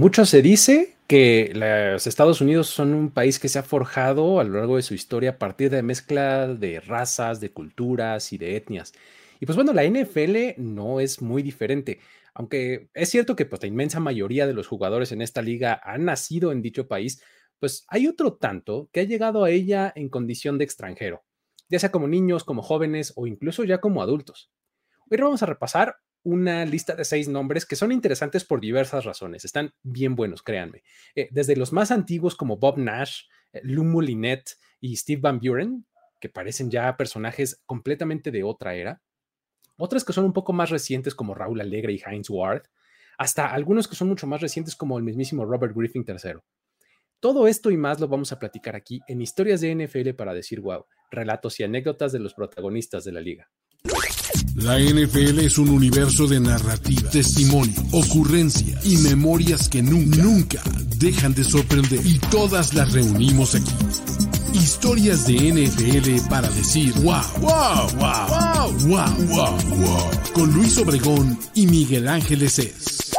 mucho se dice que los Estados Unidos son un país que se ha forjado a lo largo de su historia a partir de mezcla de razas, de culturas y de etnias. Y pues bueno, la NFL no es muy diferente. Aunque es cierto que pues, la inmensa mayoría de los jugadores en esta liga han nacido en dicho país, pues hay otro tanto que ha llegado a ella en condición de extranjero, ya sea como niños, como jóvenes o incluso ya como adultos. Hoy vamos a repasar una lista de seis nombres que son interesantes por diversas razones. Están bien buenos, créanme. Eh, desde los más antiguos como Bob Nash, eh, Lou Moulinette y Steve Van Buren, que parecen ya personajes completamente de otra era. Otras que son un poco más recientes como Raúl Alegre y Heinz Ward. Hasta algunos que son mucho más recientes como el mismísimo Robert Griffin III. Todo esto y más lo vamos a platicar aquí en Historias de NFL para decir wow, relatos y anécdotas de los protagonistas de la liga. La NFL es un universo de narrativa, testimonio, ocurrencia y memorias que nunca, nunca dejan de sorprender. Y todas las reunimos aquí. Historias de NFL para decir wow, wow, wow, wow, wow, wow, wow. Con Luis Obregón y Miguel Ángeles es.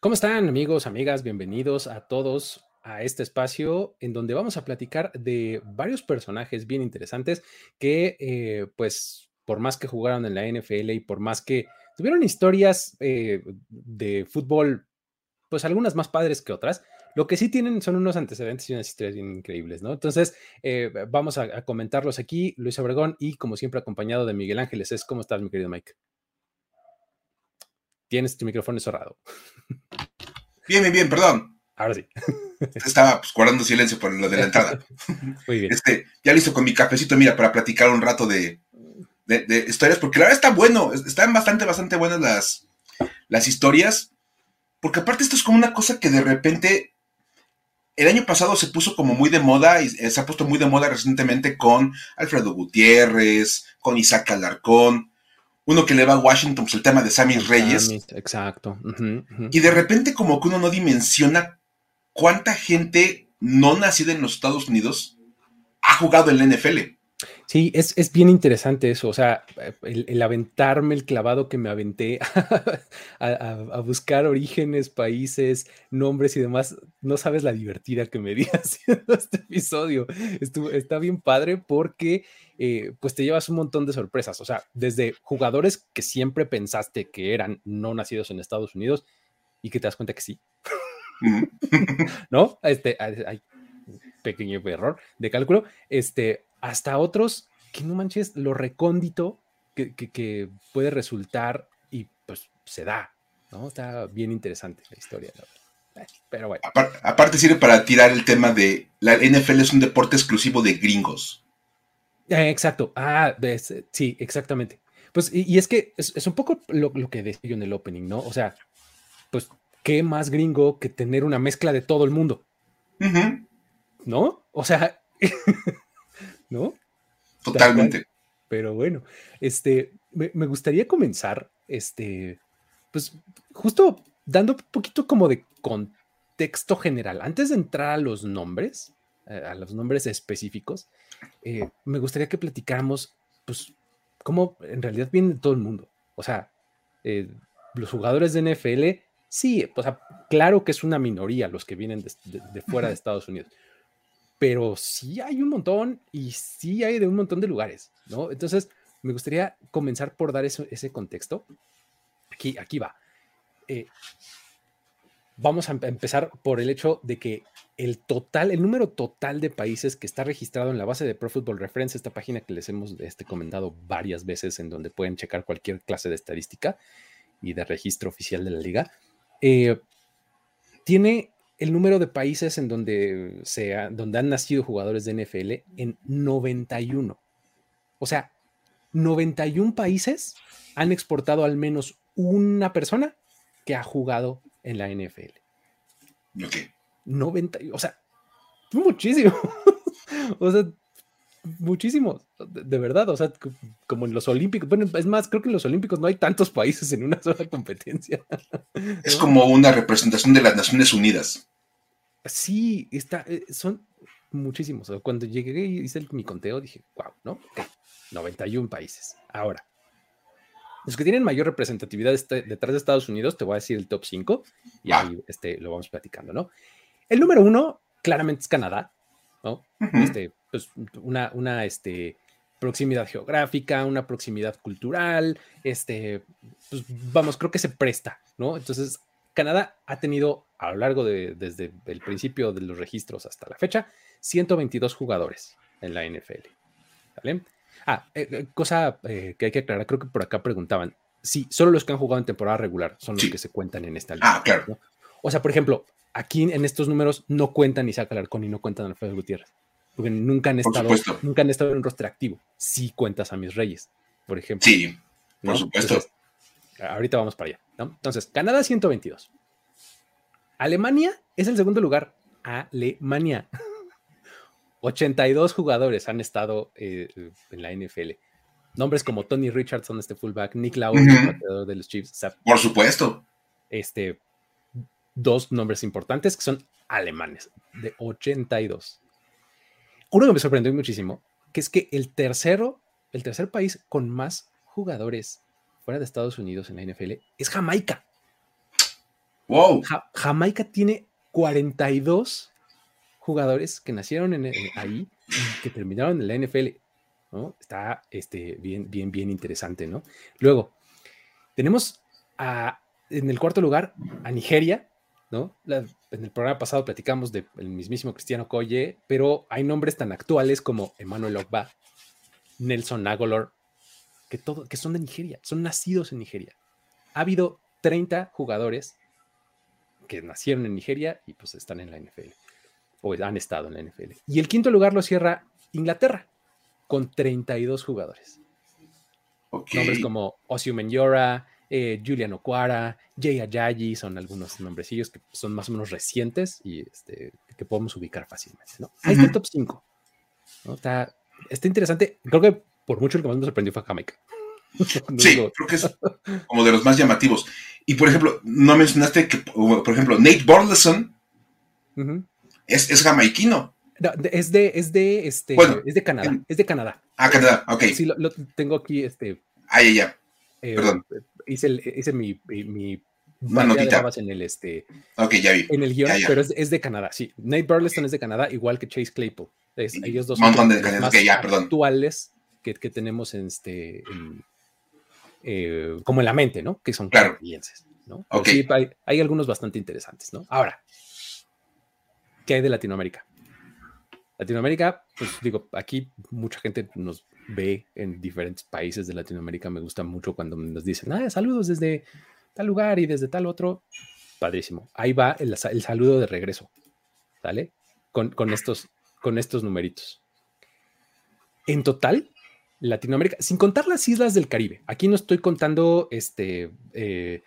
¿Cómo están amigos, amigas? Bienvenidos a todos a este espacio en donde vamos a platicar de varios personajes bien interesantes que, eh, pues, por más que jugaron en la NFL y por más que tuvieron historias eh, de fútbol, pues algunas más padres que otras, lo que sí tienen son unos antecedentes y unas historias bien increíbles, ¿no? Entonces, eh, vamos a, comentarlos aquí, Luis Obregón, y como siempre acompañado de Miguel Ángeles. ¿Cómo estás, mi querido Mike? Tienes tu micrófono cerrado. Bien, bien, bien, perdón. Ahora sí. Estaba pues, guardando silencio por lo de la entrada. Muy bien. Este, ya listo con mi cafecito, mira, para platicar un rato de, historias, porque la verdad está bueno, están bastante, bastante buenas las, las historias, porque aparte esto es como una cosa que de repente el año pasado se puso como muy de moda y se ha puesto muy de moda recientemente con Alfredo Gutiérrez, con Isaac Alarcón, uno que le va a Washington, pues el tema de Sammy Reyes. exacto. Y de repente como que uno no dimensiona cuánta gente no nacida en los Estados Unidos ha jugado en la NFL. Sí, es, bien interesante eso, o sea, el, aventarme el clavado que me aventé a, buscar orígenes, países, nombres y demás, no sabes la divertida que me di haciendo este episodio. Está bien padre porque eh, pues te llevas un montón de sorpresas, o sea, desde jugadores que siempre pensaste que eran no nacidos en Estados Unidos y que te das cuenta que sí. ¿No? Este, hay un pequeño error de cálculo. Este, hasta otros que no manches lo recóndito que, puede resultar y pues se da, ¿no? Está bien interesante la historia, Pero bueno. Aparte, sirve para tirar el tema de la NFL es un deporte exclusivo de gringos. Eh, exacto. Ah, sí, exactamente. Pues, y, es que es, un poco lo, lo, que decía yo en el opening, ¿no? O sea, pues qué más gringo que tener una mezcla de todo el mundo. ¿No? O sea, ¿no? Totalmente. Pero bueno, este, me, gustaría comenzar, este, pues justo dando un poquito como de contexto general. Antes de entrar a los nombres, eh, a los nombres específicos, eh, me gustaría que platicáramos, pues, cómo en realidad viene todo el mundo. O sea, eh, los jugadores de NFL Sí, o sea, claro que es una minoría los que vienen de, fuera de Estados Unidos, pero sí hay un montón y sí hay de un montón de lugares, ¿no? Entonces, me gustaría comenzar por dar ese contexto. Aquí, aquí va. Eh, vamos a empezar por el hecho de que el total, el número total de países que está registrado en la base de Pro Football Reference, esta página que les hemos este, comentado varias veces, en donde pueden checar cualquier clase de estadística y de registro oficial de la liga, eh, tiene el número de países en donde, sea, donde han nacido jugadores de NFL en 91. O sea, 91 países han exportado al menos una persona que ha jugado en la NFL. Ok. 90, o sea, muchísimo. o sea, muchísimos, de, verdad, o sea, como en los Olímpicos, bueno, es más, creo que en los Olímpicos no hay tantos países en una sola competencia. Es como una representación de las Naciones Unidas. Sí, está, eh, son muchísimos. Cuando llegué y hice mi conteo, dije, wow, ¿no? 91 países. Ahora, Los que tienen mayor representatividad este, detrás de Estados Unidos, te voy a decir el top 5 y ahí este, lo vamos platicando, ¿no? El número uno claramente es Canadá, ¿no? este, pues, una, una este, proximidad geográfica, una proximidad cultural, este, pues vamos, creo que se presta, ¿no? Entonces, Canadá ha tenido a lo largo de, desde el principio de los registros hasta la fecha, 122 jugadores en la NFL. ¿Vale? Ah, eh, eh, cosa eh, que hay que aclarar, creo que por acá preguntaban, sí, solo los que han jugado en temporada regular son los que se cuentan en esta lista. Ah, claro. O sea, por ejemplo, aquí en estos números no cuentan Isaac Alarcón y no cuentan Alfredo Gutiérrez, porque nunca han estado, nunca han estado en un roster activo. Sí cuentas a mis reyes, por ejemplo. Sí, por supuesto. ahorita vamos para allá. Entonces, Canadá 122. Alemania es el segundo lugar. Alemania. 82 jugadores han estado eh, en la NFL. Nombres como Tony Richardson, este fullback, Nick Lau, de los Chiefs. Por supuesto. Este, dos nombres importantes que son alemanes, de 82. Uno que me sorprendió muchísimo, que es que el tercero, el tercer país con más jugadores fuera de Estados Unidos en la NFL es Jamaica. Wow. Jamaica tiene 42 jugadores que nacieron en, ahí y que terminaron en la NFL. ¿no? Está este, bien, bien, bien interesante, ¿no? Luego, tenemos a, en el cuarto lugar a Nigeria, ¿no? en el programa pasado platicamos del mismísimo Cristiano Coye, pero hay nombres tan actuales como Emmanuel Ogba, Nelson Agolor, que, todo, que son de Nigeria, son nacidos en Nigeria. Ha habido 30 jugadores que nacieron en Nigeria y pues están en la NFL o han estado en la NFL. Y el quinto lugar lo cierra Inglaterra, con 32 jugadores. Nombres como Osiu Menyora, eh, Julian Okwara, Jay Ajayi, son algunos nombrecillos que son más o menos recientes y este, que podemos ubicar fácilmente. ¿no? Ahí está el top 5. Está, está, interesante. Creo que por mucho el que más me sorprendió fue Jamaica. sí, creo que es como de los más llamativos. Y por ejemplo, no mencionaste que, por ejemplo, Nate Borleson es, es jamaiquino. es de, es de, este, es de Canadá, es de Canadá. Ah, Canadá, ok. Sí, lo, tengo aquí, este. Ah, ya, ya. Eh, Perdón. Hice, el, hice mi, mi notita. en el, este, ok, ya vi. En el guion, pero es, es, de Canadá, sí. Nate Burleson es de Canadá, igual que Chase Claypool. Es, ellos dos son de los más ya, actuales que, que, tenemos en este, eh, como en la mente, ¿no? Que son canadienses, ¿no? Okay. Sí, hay, hay algunos bastante interesantes, ¿no? Ahora, ¿qué hay de Latinoamérica? Latinoamérica, pues digo, aquí mucha gente nos ve en diferentes países de Latinoamérica. Me gusta mucho cuando nos dicen, ah, saludos desde tal lugar y desde tal otro. Padrísimo. Ahí va el, saludo de regreso, ¿sale? Con, estos, con estos numeritos. En total, Latinoamérica, sin contar las islas del Caribe, aquí no estoy contando este, eh,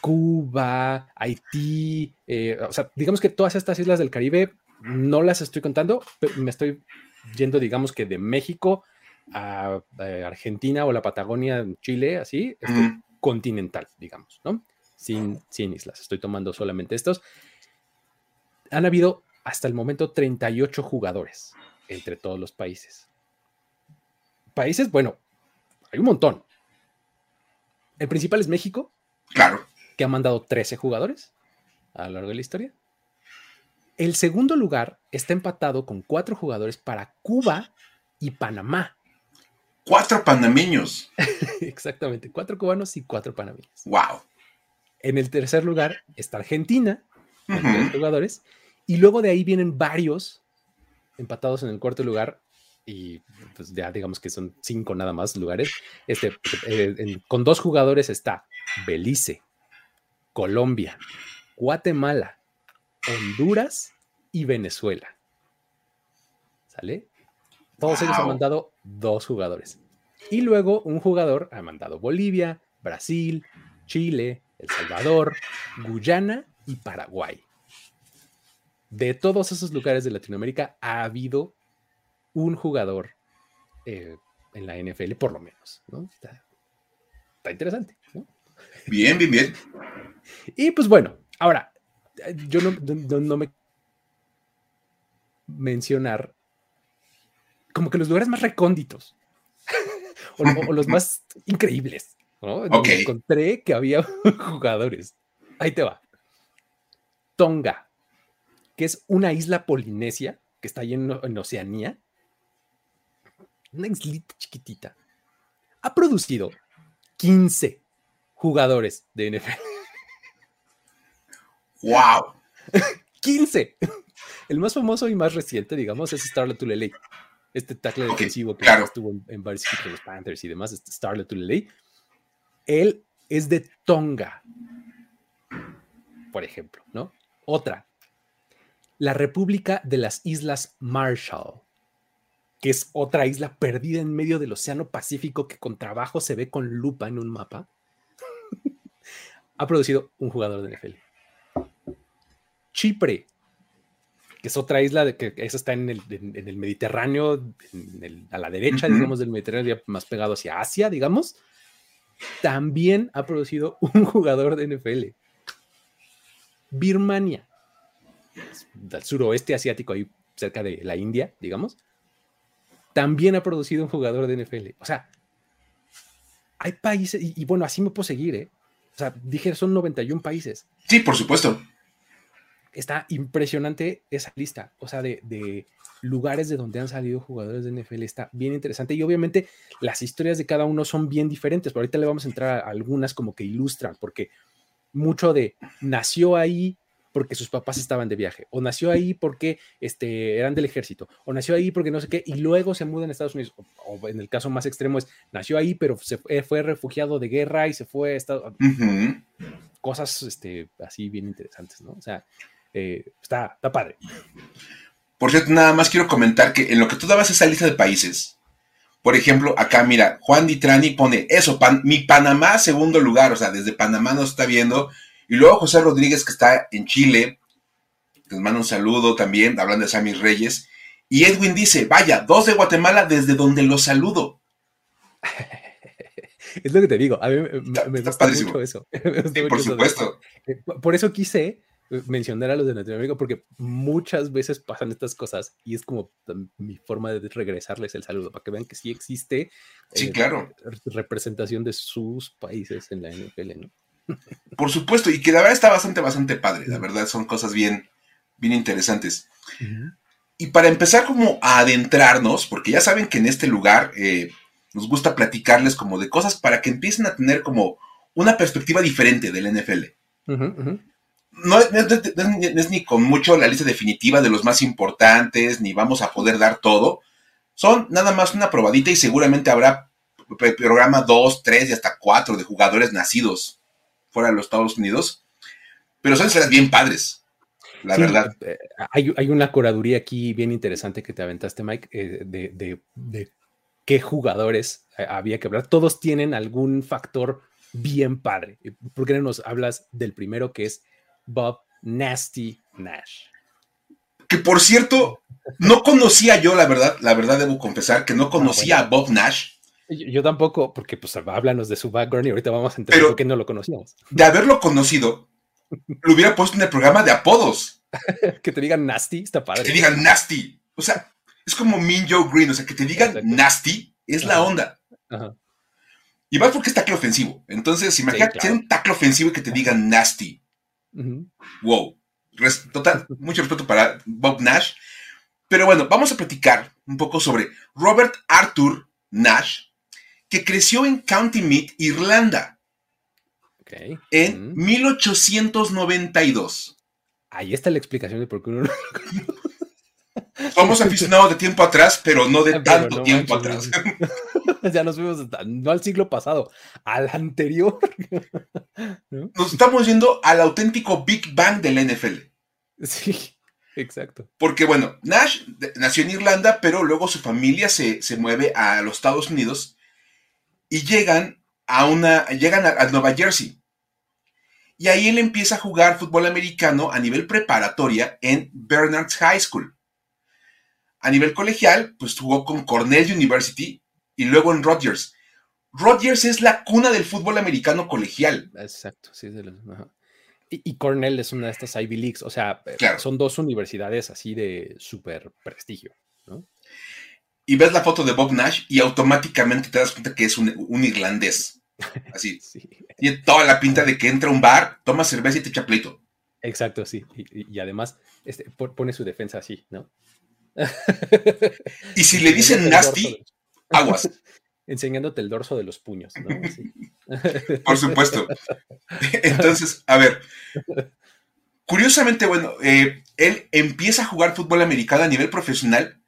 Cuba, Haití, eh, o sea, digamos que todas estas islas del Caribe no las estoy contando, me estoy yendo, digamos que de México a, Argentina o la Patagonia, Chile, así, continental, digamos, ¿no? Sin, sin islas, estoy tomando solamente estos. Han habido hasta el momento 38 jugadores entre todos los países. Países, bueno, hay un montón. El principal es México. Claro que ha mandado 13 jugadores a lo largo de la historia. El segundo lugar está empatado con cuatro jugadores para Cuba y Panamá. Cuatro panameños. Exactamente, cuatro cubanos y cuatro panameños. Wow. En el tercer lugar está Argentina, con jugadores, y luego de ahí vienen varios empatados en el cuarto lugar, y pues ya digamos que son cinco nada más lugares. Este, eh, con dos jugadores está Belice, Colombia, Guatemala, Honduras y Venezuela. ¿Sale? Todos ellos han mandado dos jugadores. Y luego un jugador ha mandado Bolivia, Brasil, Chile, El Salvador, Guyana y Paraguay. De todos esos lugares de Latinoamérica ha habido un jugador eh, en la NFL, por lo menos. Está, está interesante. ¿no? Bien, bien, bien. Y pues bueno, ahora, yo no, me mencionar como que los lugares más recónditos o, los más increíbles Encontré que había jugadores. Ahí te va. Tonga, que es una isla polinesia que está ahí en, en Oceanía. Una islita chiquitita. Ha producido 15 jugadores de NFL. ¡Wow! 15. El más famoso y más reciente, digamos, es Starlet Tulele. Este tackle defensivo que estuvo en, varios equipos de los Panthers y demás, este Starlet Tulele. Él es de Tonga, por ejemplo, ¿no? Otra, la República de las Islas Marshall, que es otra isla perdida en medio del Océano Pacífico que con trabajo se ve con lupa en un mapa, ha producido un jugador de NFL. Chipre, que es otra isla de que esa está en el, Mediterráneo, a la derecha, digamos, del Mediterráneo, más pegado hacia Asia, digamos, también ha producido un jugador de NFL. Birmania, del suroeste asiático, ahí cerca de la India, digamos, también ha producido un jugador de NFL. O sea, hay países, y, bueno, así me puedo seguir, ¿eh? O sea, dije, son 91 países. Sí, por supuesto. Está impresionante esa lista, o sea, de, lugares de donde han salido jugadores de NFL, está bien interesante. Y obviamente las historias de cada uno son bien diferentes, pero ahorita le vamos a entrar a algunas como que ilustran, porque mucho de nació ahí, porque sus papás estaban de viaje, o nació ahí porque este, eran del ejército, o nació ahí porque no sé qué, y luego se muda a Estados Unidos, o, en el caso más extremo es, nació ahí, pero se fue, refugiado de guerra y se fue a Estados Unidos. Cosas este, así bien interesantes, ¿no? O sea, eh, está, está padre. Por cierto, nada más quiero comentar que en lo que tú dabas esa lista de países, por ejemplo, acá mira, Juan Ditrani pone eso, mi Panamá segundo lugar, o sea, desde Panamá nos está viendo y luego José Rodríguez, que está en Chile, les manda un saludo también, hablando de Sammy Reyes. Y Edwin dice, vaya, dos de Guatemala desde donde los saludo. es lo que te digo, a mí me, gusta mucho eso. por supuesto. Por eso quise mencionar a los de Latinoamérica, porque muchas veces pasan estas cosas y es como mi forma de regresarles el saludo, para que vean que sí existe sí, eh, claro. representación de sus países en la NFL, ¿no? Por supuesto, y que la verdad está bastante, bastante padre, la verdad son cosas bien, bien interesantes. Y para empezar como a adentrarnos, porque ya saben que en este lugar eh, nos gusta platicarles como de cosas para que empiecen a tener como una perspectiva diferente del NFL. No, es, ni con mucho la lista definitiva de los más importantes, ni vamos a poder dar todo. Son nada más una probadita y seguramente habrá programa 2, 3 y hasta 4 de jugadores nacidos fuera de los Estados Unidos, pero son historias bien padres, la verdad. Eh, hay, una curaduría aquí bien interesante que te aventaste, Mike, eh, de, qué jugadores eh, había que hablar. Todos tienen algún factor bien padre. ¿Por qué no nos hablas del primero que es Bob Nasty Nash? Que por cierto, no conocía yo, la verdad, la verdad debo confesar que no ah, conocía a Bob Nash. Yo, tampoco, porque pues háblanos de su background y ahorita vamos a entender por qué no lo conocíamos. De haberlo conocido, lo hubiera puesto en el programa de apodos. que te digan nasty, está padre. Que te digan nasty. O sea, es como Mean Joe Green, o sea, que te digan nasty es la onda. Y más porque es tackle ofensivo. Entonces, imagínate sí, un tackle ofensivo y que te digan nasty. Wow. total, mucho respeto para Bob Nash. Pero bueno, vamos a platicar un poco sobre Robert Arthur Nash, que creció en County Meath, Irlanda. En 1892. Ahí está la explicación de por qué uno no Somos aficionados de tiempo atrás, pero no de tanto tiempo atrás. ya nos fuimos no al siglo pasado, al anterior. Nos estamos yendo al auténtico Big Bang del NFL. Sí, exacto. Porque bueno, Nash nació en Irlanda, pero luego su familia se, se mueve a los Estados Unidos y llegan a una, llegan a, Nueva Jersey. Y ahí él empieza a jugar fútbol americano a nivel preparatoria en Bernard's High School. A nivel colegial, pues jugó con Cornell University y luego en Rogers. Rogers es la cuna del fútbol americano colegial. Exacto, sí. y, Cornell es una de estas Ivy Leagues, o sea, son dos universidades así de súper prestigio, y ves la foto de Bob Nash y automáticamente te das cuenta que es un, irlandés. Así. Tiene toda la pinta de que entra a un bar, toma cerveza y te echa pleito. Exacto, sí. Y, además este, pone su defensa así, ¿no? y si le dicen nasty, aguas. Enseñándote el dorso de los puños, ¿no? Por supuesto. Entonces, a ver. Curiosamente, bueno, eh, él empieza a jugar fútbol americano a nivel profesional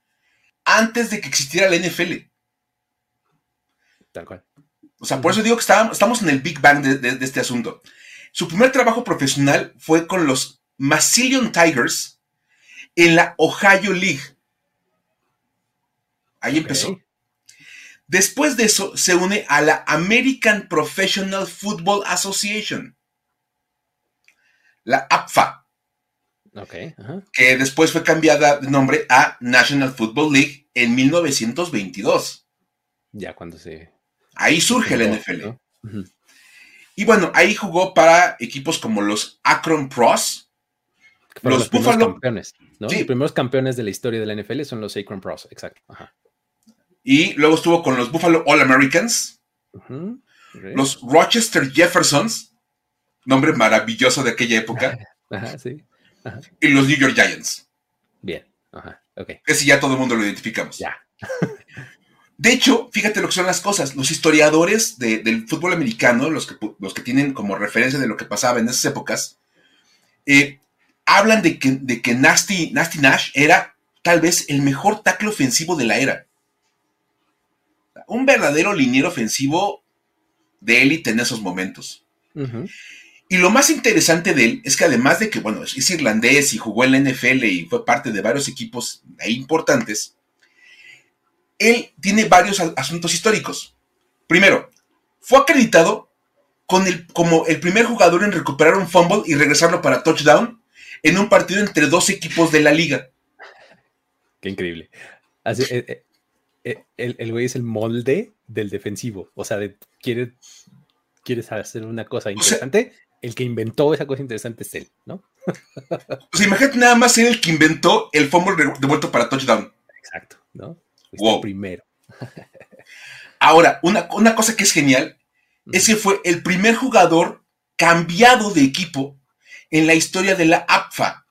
antes de que existiera la NFL. Tal cual. O sea, por eso digo que estamos en el Big Bang de, este asunto. Su primer trabajo profesional fue con los Massillon Tigers en la Ohio League. Ahí empezó. Después de eso, se une a la American Professional Football Association, la APFA, que después fue cambiada de nombre a National Football League en 1922. Ya cuando se Ahí surge el NFL. Y bueno, ahí jugó para equipos como los Akron Pros, los, Buffalo. Campeones, ¿no? Los primeros campeones de la historia de la NFL son los Akron Pros, exacto. Y luego estuvo con los Buffalo All Americans, los Rochester Jeffersons, nombre maravilloso de aquella época, y los New York Giants. Bien, ajá, ok. Si ya todo el mundo lo identificamos. Ya. De hecho, fíjate lo que son las cosas. Los historiadores del fútbol americano, los que, los que tienen como referencia de lo que pasaba en esas épocas, eh, hablan de que, de que Nasty, Nasty Nash era tal vez el mejor tackle ofensivo de la era. Un verdadero liniero ofensivo de élite en esos momentos. Y lo más interesante de él es que además de que, bueno, es irlandés y jugó en la NFL y fue parte de varios equipos importantes, él tiene varios asuntos históricos. Primero, fue acreditado con el, como el primer jugador en recuperar un fumble y regresarlo para touchdown en un partido entre dos equipos de la liga. Qué increíble. Eh, eh, eh, el, güey es el molde del defensivo. O sea, quiere, quieres hacer una cosa interesante. el que inventó esa cosa interesante es él, ¿no? sea, imagínate nada más ser el que inventó el fumble devuelto para touchdown. Exacto, ¿no? wow. primero. Ahora, una, cosa que es genial es que fue el primer jugador cambiado de equipo en la historia de la APFA.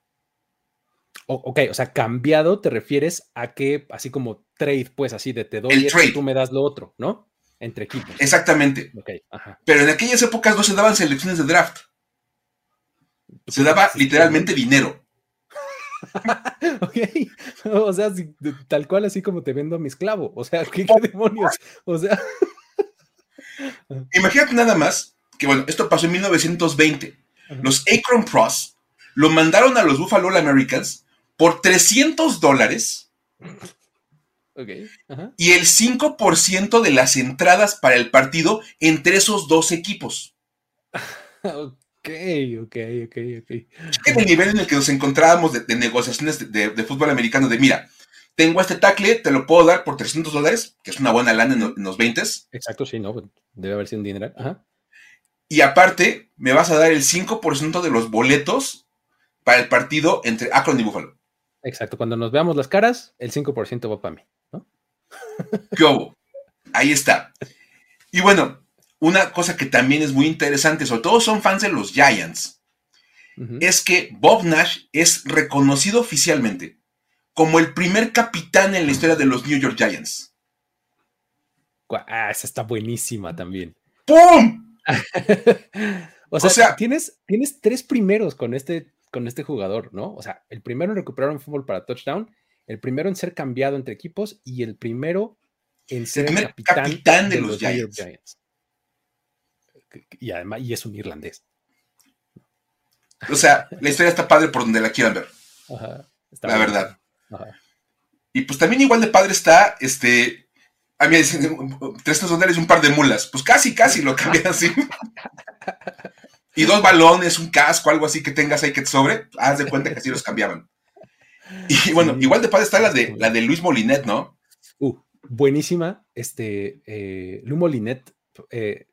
Ok, o sea, cambiado te refieres a que, así como trade, pues así de te doy esto y tú me das lo otro, ¿no? Entre equipos. Exactamente. Pero en aquellas épocas no se daban selecciones de draft. Se daba literalmente dinero. ok, o sea, tal cual así como te vendo a mi esclavo, o sea, ¿qué, demonios? O sea... Imagínate nada más que, bueno, esto pasó en 1920. Los Akron Pros lo mandaron a los Buffalo All Americans por 300 dólares. Y el 5% de las entradas para el partido entre esos dos equipos. Ok, ok, ok, ok. el nivel en el que nos encontrábamos de, negociaciones de, fútbol americano, de mira, tengo este tackle, te lo puedo dar por 300 dólares, que es una buena lana en, los 20. Exacto, sí, no, debe haber sido un dinero. Ajá. Y aparte, me vas a dar el 5% de los boletos para el partido entre Akron y Buffalo. Exacto, cuando nos veamos las caras, el 5% va para mí, ¿no? ¿Qué hubo? Ahí está. Y bueno, una cosa que también es muy interesante, sobre todo son fans de los Giants, es que Bob Nash es reconocido oficialmente como el primer capitán en la historia de los New York Giants. Ah, esa está buenísima también. ¡Pum! o, sea, tienes, tienes tres primeros con este, con este jugador, ¿no? O sea, el primero en recuperar un fútbol para touchdown, el primero en ser cambiado entre equipos y el primero en ser el capitán, de, los, Giants y además, y es un irlandés. O sea, la historia está padre por donde la quieran ver. la verdad. Y pues también igual de padre está, este, a mí me dicen, tres dólares y un par de mulas. Pues casi, casi lo cambian así. y dos balones, un casco, algo así que tengas ahí que te sobre, haz de cuenta que así los cambiaban. Y bueno, igual de padre está la de, la de Luis Molinet, ¿no? Uh, buenísima. Este, eh, Luis Molinet eh,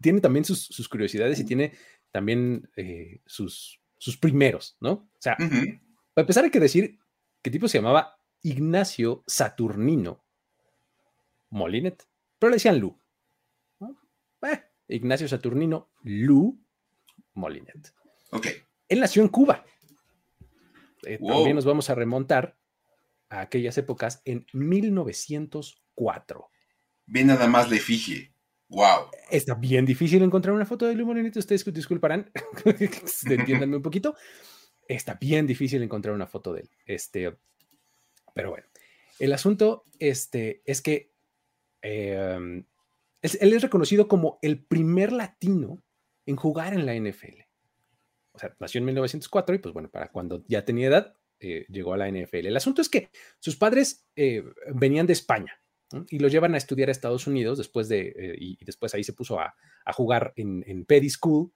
tiene también sus, curiosidades y tiene también eh, sus, sus primeros, ¿no? O sea, para empezar hay que decir que tipo se llamaba Ignacio Saturnino Molinet, pero le decían Lu. Ignacio Saturnino Lou Molinet. Ok. Él nació en Cuba. Eh, también nos vamos a remontar a aquellas épocas en 1904. Bien nada más le efigie. Wow. Está bien difícil encontrar una foto de Lou Molinet. Ustedes disculparán. Entiéndanme un poquito. Está bien difícil encontrar una foto de él. Este, pero bueno, el asunto este, es que em, él es reconocido como el primer latino en jugar en la NFL. O sea, nació en 1904 y pues bueno, para cuando ya tenía edad, eh, llegó a la NFL. El asunto es que sus padres eh, venían de España y lo llevan a estudiar a Estados Unidos después de, eh, y, después ahí se puso a, jugar en, en Petty School.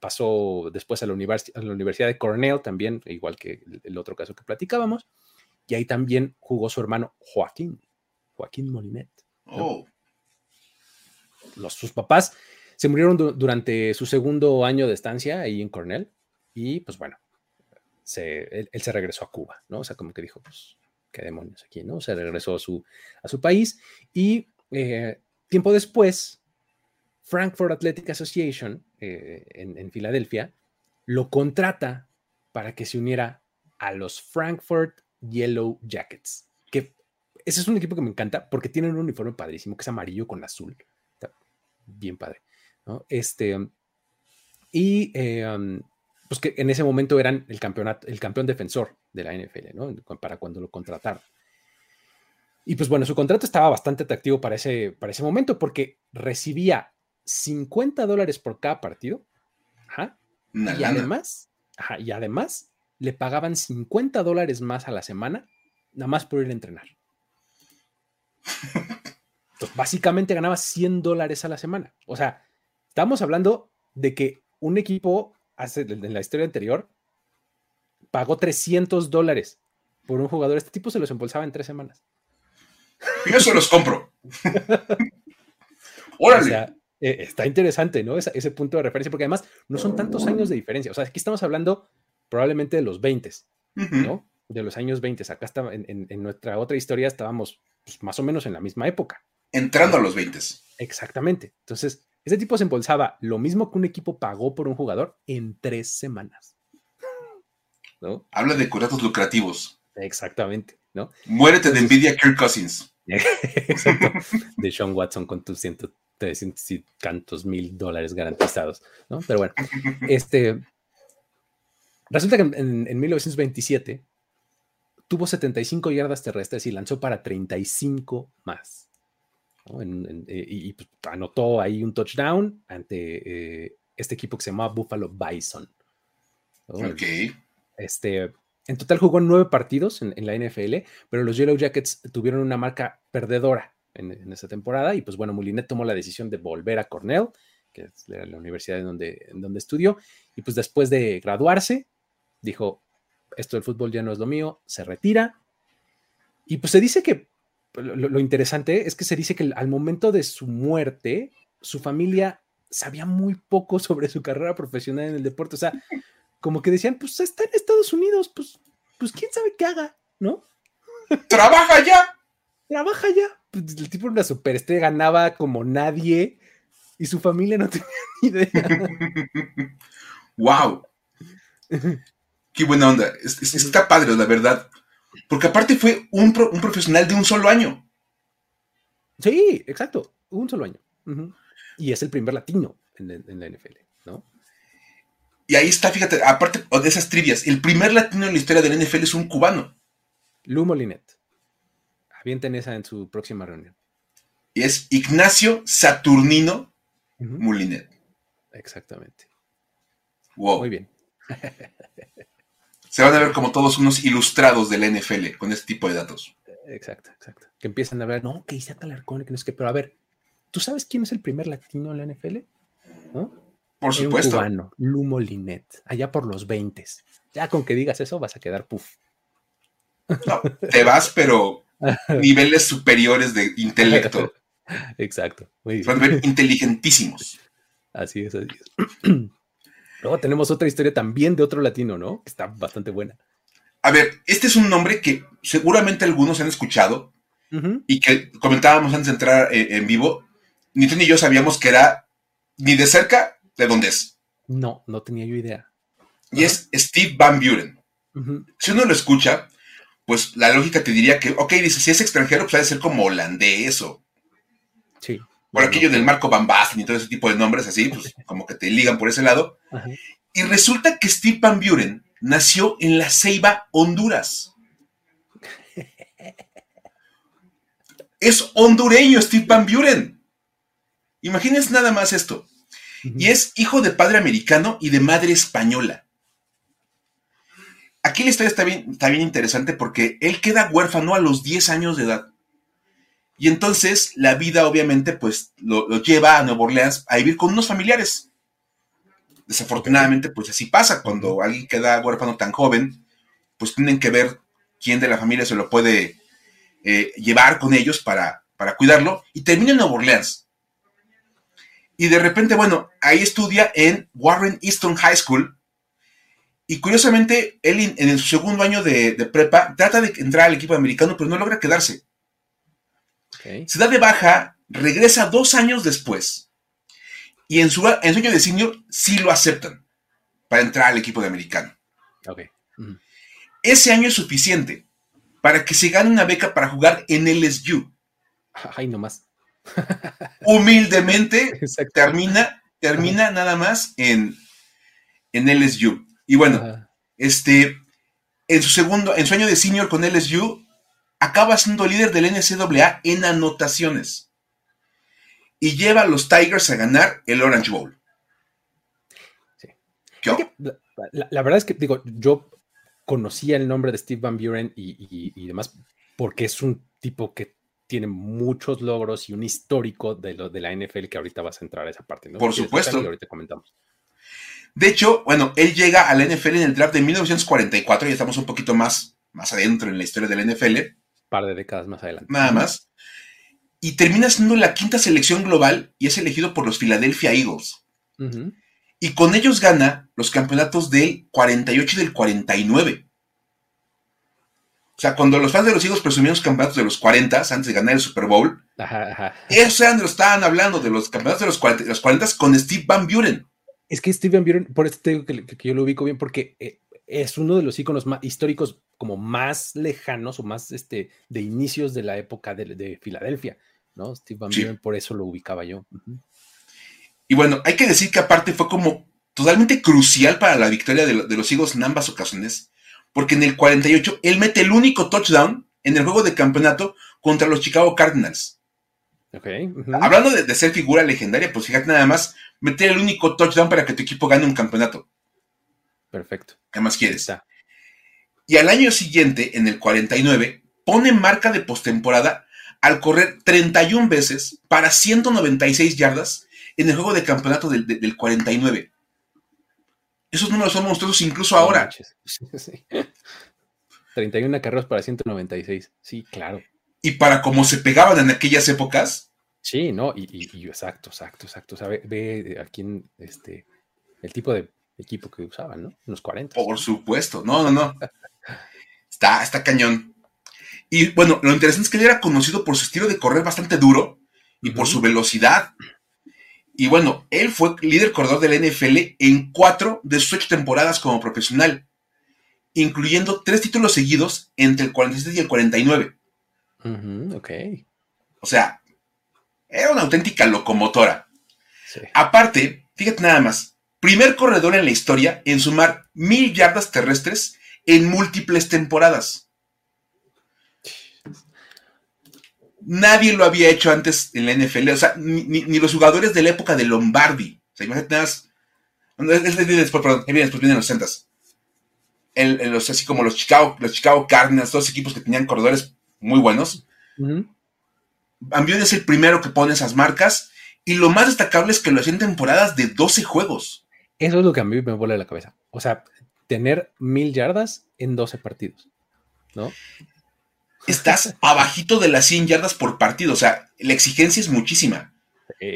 pasó después a la, a la, Universidad de Cornell también, igual que el, otro caso que platicábamos. Y ahí también jugó su hermano Joaquín, Joaquín Molinet. Oh. Los, sus papás se murieron durante su segundo año de estancia ahí en Cornell y pues bueno, él, se regresó a Cuba, ¿no? O sea, como que dijo, pues, qué demonios aquí, ¿no? Se regresó a su, a su país y eh, tiempo después, Frankfurt Athletic Association eh, en, en Filadelfia lo contrata para que se uniera a los Frankfurt Yellow Jackets, que ese es un equipo que me encanta porque tienen un uniforme padrísimo que es amarillo con azul. Bien padre. Este, y eh, pues que en ese momento eran el, campeonato, el campeón defensor de la NFL, ¿no? Para cuando lo contrataron. Y pues bueno, su contrato estaba bastante atractivo para ese, para ese momento porque recibía 50 dólares por cada partido. y además, y además le pagaban 50 dólares más a la semana, nada más por ir a entrenar. Básicamente ganaba 100 dólares a la semana. O sea, Estamos hablando de que un equipo hace, en la historia anterior pagó 300 dólares por un jugador. Este tipo se los embolsaba en tres semanas. Yo se los compro. Órale. O sea, eh, está interesante, ¿no? Ese, punto de referencia, porque además no son tantos años de diferencia. O sea, aquí estamos hablando probablemente de los 20, ¿no? De los años 20. Acá está, en, nuestra otra historia estábamos pues, más o menos en la misma época. Entrando a los 20. Exactamente. Entonces, ese tipo se embolsaba lo mismo que un equipo pagó por un jugador en tres semanas. ¿No? Habla de contratos lucrativos. Exactamente, ¿no? Muérete de envidia Kirk Cousins. Exacto. De Sean Watson con tus ciento, y tantos mil dólares garantizados, ¿no? Pero bueno, este. Resulta que en, en 1927 tuvo 75 yardas terrestres y lanzó para 35 más. Eh, y, pues, anotó ahí un touchdown ante eh, este equipo que se llamaba Buffalo Bison. Ok. Este, en total jugó nueve partidos en, la NFL, pero los Yellow Jackets tuvieron una marca perdedora en, esa temporada y pues bueno, Moulinet tomó la decisión de volver a Cornell, que es la, universidad en donde, en donde estudió, y pues después de graduarse, dijo, esto del fútbol ya no es lo mío, se retira. Y pues se dice que lo, interesante es que se dice que al momento de su muerte, su familia sabía muy poco sobre su carrera profesional en el deporte. O sea, como que decían, pues está en Estados Unidos, pues, pues quién sabe qué haga, ¿no? ¡Trabaja ya! Trabaja ya. Pues, el tipo era una superestrella, ganaba como nadie y su familia no tenía ni idea. ¡Wow! ¡Qué buena onda! está padre, la verdad. Porque aparte fue un, profesional de un solo año. Sí, exacto, un solo año. Y es el primer latino en, la NFL, ¿no? Y ahí está, fíjate, aparte de esas trivias, el primer latino en la historia de la NFL es un cubano. Lu Molinet. Avienten esa en su próxima reunión. Y es Ignacio Saturnino Molinet. Exactamente. Wow. Muy bien. se van a ver como todos unos ilustrados de la NFL con este tipo de datos. Exacto, exacto. Que empiezan a ver, no, que hice Alarcón, que no es que, pero a ver, ¿tú sabes quién es el primer latino en la NFL? ¿No? Por supuesto. Un cubano, Lumo Linet, allá por los 20. Ya con que digas eso vas a quedar puff. No, te vas, pero niveles superiores de intelecto. Exacto. Van a ver inteligentísimos. Así es, así es. Luego tenemos otra historia también de otro latino, ¿no? Que está bastante buena. A ver, este es un nombre que seguramente algunos han escuchado y que comentábamos antes de entrar eh, en vivo. Ni tú ni yo sabíamos que era ni de cerca de dónde es. No, no tenía yo idea. Y es Steve Van Buren. Si uno lo escucha, pues la lógica te diría que, ok, dice, si es extranjero, pues ha de ser como holandés o. Sí. Por aquello del Marco Van Basten y todo ese tipo de nombres así, pues como que te ligan por ese lado. Y resulta que Steve Van Buren nació en La Ceiba, Honduras. es hondureño Steve Van Buren. Imagínense nada más esto. Y es hijo de padre americano y de madre española. Aquí la historia está bien, está bien interesante porque él queda huérfano a los 10 años de edad. Y entonces la vida obviamente pues lo, lleva a Nueva Orleans a vivir con unos familiares. Desafortunadamente pues así pasa cuando alguien queda huérfano tan joven, pues tienen que ver quién de la familia se lo puede eh, llevar con ellos para, para cuidarlo y termina en Nueva Orleans. Y de repente, bueno, ahí estudia en Warren Easton High School, y curiosamente, él en, su segundo año de, prepa trata de entrar al equipo americano, pero no logra quedarse. Se da de baja, regresa dos años después. Y en su, en año de senior sí lo aceptan para entrar al equipo de americano. Ese año es suficiente para que se gane una beca para jugar en LSU. Ay, nomás. Humildemente termina, termina nada más en, en LSU. Y bueno, este, en su segundo, en su año de senior con LSU, acaba siendo líder del NCAA en anotaciones. Y lleva a los Tigers a ganar el Orange Bowl. Sí. La, verdad es que, digo, yo conocía el nombre de Steve Van Buren y, demás porque es un tipo que tiene muchos logros y un histórico de, lo, de la NFL que ahorita vas a entrar a esa parte, ¿no? Por supuesto. ahorita comentamos. De hecho, bueno, él llega al NFL en el draft de 1944, ya estamos un poquito más, más adentro en la historia del NFL. Par de décadas más adelante. Nada más. Y termina siendo la quinta selección global y es elegido por los Philadelphia Eagles. Y con ellos gana los campeonatos del 48 y del 49. O sea, cuando los fans de los Eagles presumían los campeonatos de los 40 antes de ganar el Super Bowl, ajá, eso era estaban hablando, de los campeonatos de los 40, los 40 con Steve Van Buren. Es que Steven Buren, por eso te digo que, yo lo ubico bien, porque eh, es uno de los iconos más históricos como más lejanos o más este, de inicios de la época de, Filadelfia, ¿no? Steve Van Buren, por eso lo ubicaba yo. Y bueno, hay que decir que aparte fue como totalmente crucial para la victoria de, los Eagles en ambas ocasiones, porque en el 48 él mete el único touchdown en el juego de campeonato contra los Chicago Cardinals. Hablando de, ser figura legendaria, pues fíjate nada más, meter el único touchdown para que tu equipo gane un campeonato. Perfecto. ¿Qué más quieres? Y al año siguiente, en el 49, pone marca de postemporada al correr 31 veces para 196 yardas en el juego de campeonato del, 49. Esos números son monstruosos incluso ahora. 31 carreras para 196. Sí, claro. Y para cómo se pegaban en aquellas épocas, Sí, no, y, exacto, exacto, exacto. O sea, ve, aquí en este, el tipo de equipo que usaban, ¿no? Los 40. Por supuesto, no, no, no. Está, está cañón. Y bueno, lo interesante es que él era conocido por su estilo de correr bastante duro y por su velocidad. Y bueno, él fue líder corredor del NFL en cuatro de sus ocho temporadas como profesional, incluyendo tres títulos seguidos entre el 47 y el 49. ok. O sea, era una auténtica locomotora. Aparte, fíjate nada más, primer corredor en la historia en sumar mil yardas terrestres en múltiples temporadas. Nadie lo había hecho antes en la NFL, o sea, ni, los jugadores de la época de Lombardi. O sea, imagínate. Después, perdón, después vienen los 60 los, así como los Chicago, los Chicago Cardinals, dos equipos que tenían corredores muy buenos. Ambion es el primero que pone esas marcas y lo más destacable es que lo hacía en temporadas de 12 juegos. Eso es lo que a mí me vuelve la cabeza. O sea, tener mil yardas en 12 partidos, ¿no? Estás abajito de las 100 yardas por partido, o sea, la exigencia es muchísima.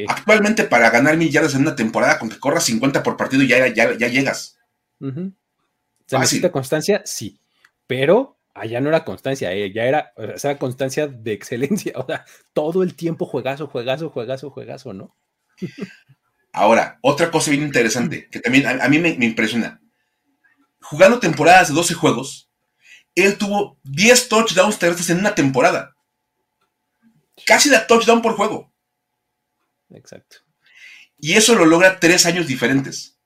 Actualmente para ganar mil yardas en una temporada, con que corras 50 por partido ya, ya, ya llegas. ¿Se necesita constancia? Sí, pero allá no era constancia, eh, ya era, o constancia de excelencia, o sea, todo el tiempo juegazo, juegazo, juegazo, juegazo, ¿no? Ahora, otra cosa bien interesante, que también a, mí me, impresiona. Jugando temporadas de 12 juegos, él tuvo 10 touchdowns terrestres en una temporada. Casi la touchdown por juego. Exacto. Y eso lo logra tres años diferentes.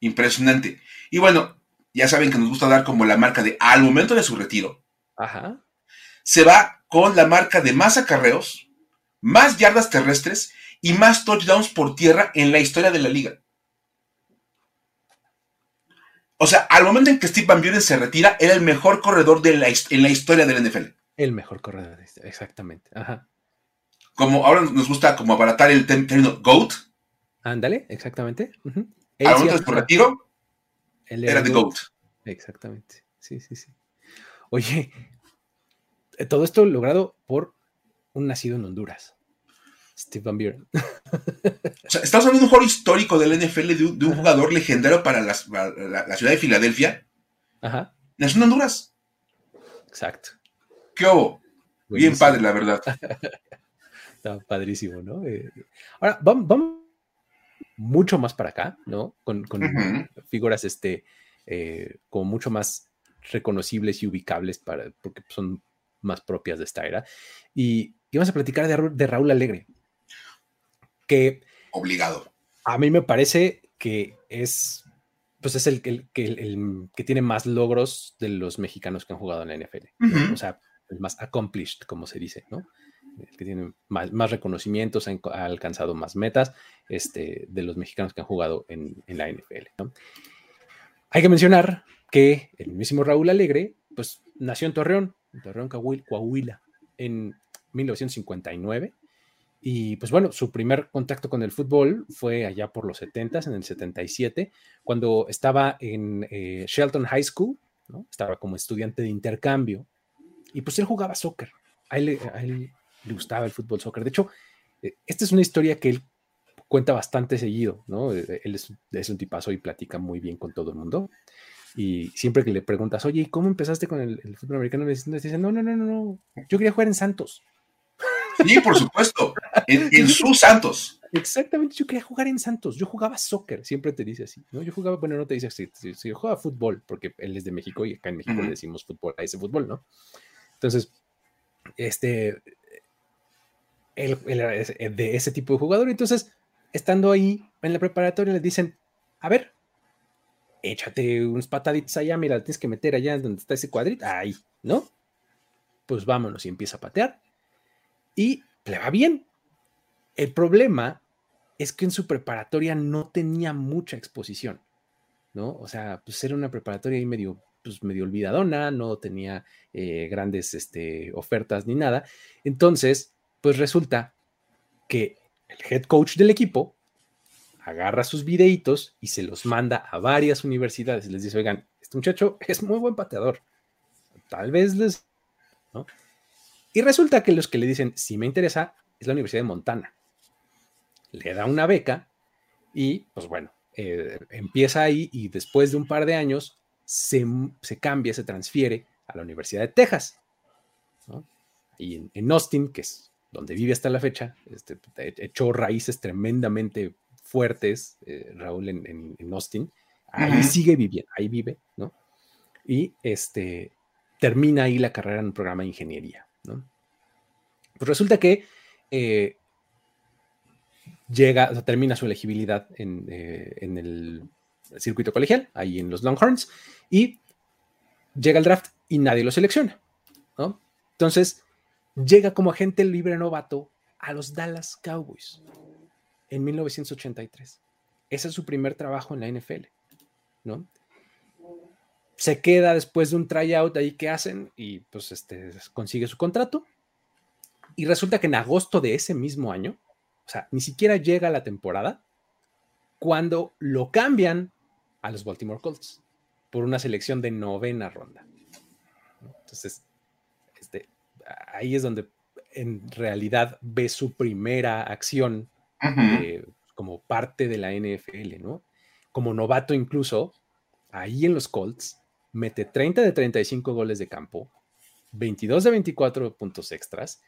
Impresionante. Y bueno, ya saben que nos gusta dar como la marca de al momento de su retiro. Ajá. Se va con la marca de más acarreos, más yardas terrestres y más touchdowns por tierra en la historia de la liga. O sea, al momento en que Steve Van Buren se retira, era el mejor corredor de la, en la historia del NFL. El mejor corredor, exactamente. Ajá. Como ahora nos gusta como abaratar el término GOAT. Ándale, exactamente. Al momento de su retiro, era de GOAT. Exactamente. Sí, sí, sí. Oye, eh, todo esto logrado por un nacido en Honduras. Steve Van Buren. O sea, estamos hablando de un jugador histórico del NFL, de un, jugador legendario para la, ciudad de Filadelfia. Ajá. Nació en Honduras. Exacto. ¿Qué hubo? Bien padre, la verdad. Está padrísimo, ¿no? Eh, ahora, vamos, mucho más para acá, ¿no? Con, figuras, este, eh, como mucho más reconocibles y ubicables para, porque son más propias de esta era. Y, vamos a platicar de, Raúl Alegre, que... Obligado. A mí me parece que es, pues es el, el, el, que tiene más logros de los mexicanos que han jugado en la NFL. O sea, el más accomplished, como se dice, ¿no? El que tiene más, más reconocimientos, ha, alcanzado más metas este, de los mexicanos que han jugado en, en la NFL. ¿no? Hay que mencionar que el mismísimo Raúl Alegre, pues nació en Torreón, en Torreón, Coahuila, en 1959. Y pues bueno, su primer contacto con el fútbol fue allá por los 70, en el 77, cuando estaba en eh, Shelton High School, ¿no? estaba como estudiante de intercambio, y pues él jugaba soccer, a él, le gustaba el fútbol soccer. De hecho, eh, esta es una historia que él cuenta bastante seguido, ¿no? Eh, él es, es un tipazo y platica muy bien con todo el mundo. Y siempre que le preguntas, oye, ¿y cómo empezaste con el, fútbol americano? Le dicen, no, no, no, no, no, yo quería jugar en Santos. Sí, por supuesto, en, sus Santos. Exactamente, yo quería jugar en Santos, yo jugaba soccer, siempre te dice así, ¿no? Yo jugaba, bueno, no te dice así, yo jugaba fútbol, porque él es de México y acá en México le decimos fútbol a ese fútbol, ¿no? Entonces, este, él, era de ese tipo de jugador, entonces, estando ahí en la preparatoria, le dicen, a ver, échate unos pataditos allá, mira, tienes que meter allá donde está ese cuadrito, ahí, ¿no? Pues vámonos y empieza a patear. Y le va bien. El problema es que en su preparatoria no tenía mucha exposición, ¿no? O sea, pues era una preparatoria ahí medio, pues medio olvidadona, no tenía eh, grandes este, ofertas ni nada. Entonces, pues resulta que el head coach del equipo agarra sus videitos y se los manda a varias universidades y les dice, oigan, este muchacho es muy buen pateador, tal vez les... ¿no? Y resulta que los que le dicen, si me interesa, es la Universidad de Montana. Le da una beca y, pues bueno, eh, empieza ahí y después de un par de años se, cambia, se transfiere a la Universidad de Texas. Y en, en, Austin, que es donde vive hasta la fecha, este, echó raíces tremendamente fuertes, eh, Raúl, en, Austin. Ahí sigue viviendo, ahí vive, ¿no? Y este, termina ahí la carrera en un programa de ingeniería, ¿no? Pues resulta que eh, llega, termina su elegibilidad en, eh, en, el circuito colegial, ahí en los Longhorns, y llega el draft y nadie lo selecciona, ¿no? Entonces, llega como agente libre novato a los Dallas Cowboys en 1983. Ese es su primer trabajo en la NFL, ¿no? Se queda después de un tryout ahí que hacen y pues este, consigue su contrato. Y resulta que en agosto de ese mismo año, o sea, ni siquiera llega la temporada, cuando lo cambian a los Baltimore Colts por una selección de novena ronda. Entonces, este, ahí es donde en realidad ve su primera acción eh, como parte de la NFL, ¿no? Como novato incluso, ahí en los Colts, mete 30 de 35 goles de campo, 22 de 24 puntos extras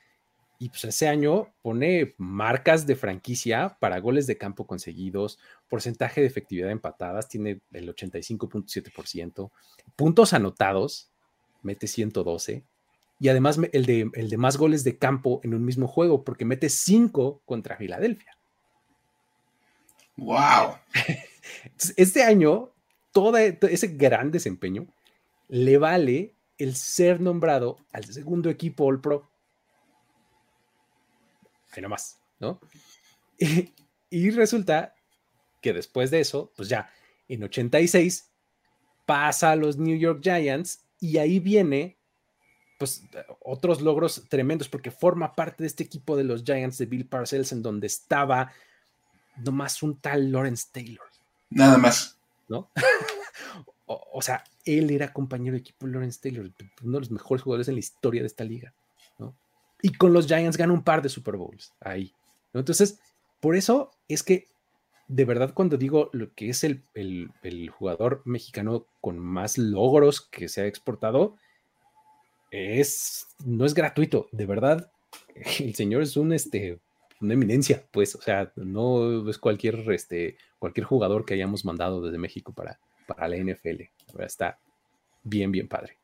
Y pues ese año pone marcas de franquicia para goles de campo conseguidos, porcentaje de efectividad empatadas, tiene el 85.7%, puntos anotados, mete 112, y además el de, el de más goles de campo en un mismo juego, porque mete 5 contra Filadelfia. ¡Wow! este año, todo ese gran desempeño le vale el ser nombrado al segundo equipo All Pro. Ahí nomás, ¿no? Y, resulta que después de eso, pues ya en 86 pasa a los New York Giants y ahí viene pues otros logros tremendos porque forma parte de este equipo de los Giants de Bill Parcells en donde estaba nomás un tal Lawrence Taylor. Nada más. ¿No? o, sea, él era compañero de equipo de Lawrence Taylor, uno de los mejores jugadores en la historia de esta liga. Y con los Giants gana un par de Super Bowls ahí. Entonces, por eso es que de verdad cuando digo lo que es el, el, jugador mexicano con más logros que se ha exportado, es, no es gratuito, de verdad, el señor es un, este, una eminencia, pues, o sea, no es cualquier, este, cualquier jugador que hayamos mandado desde México para, para la NFL. Está bien, bien padre.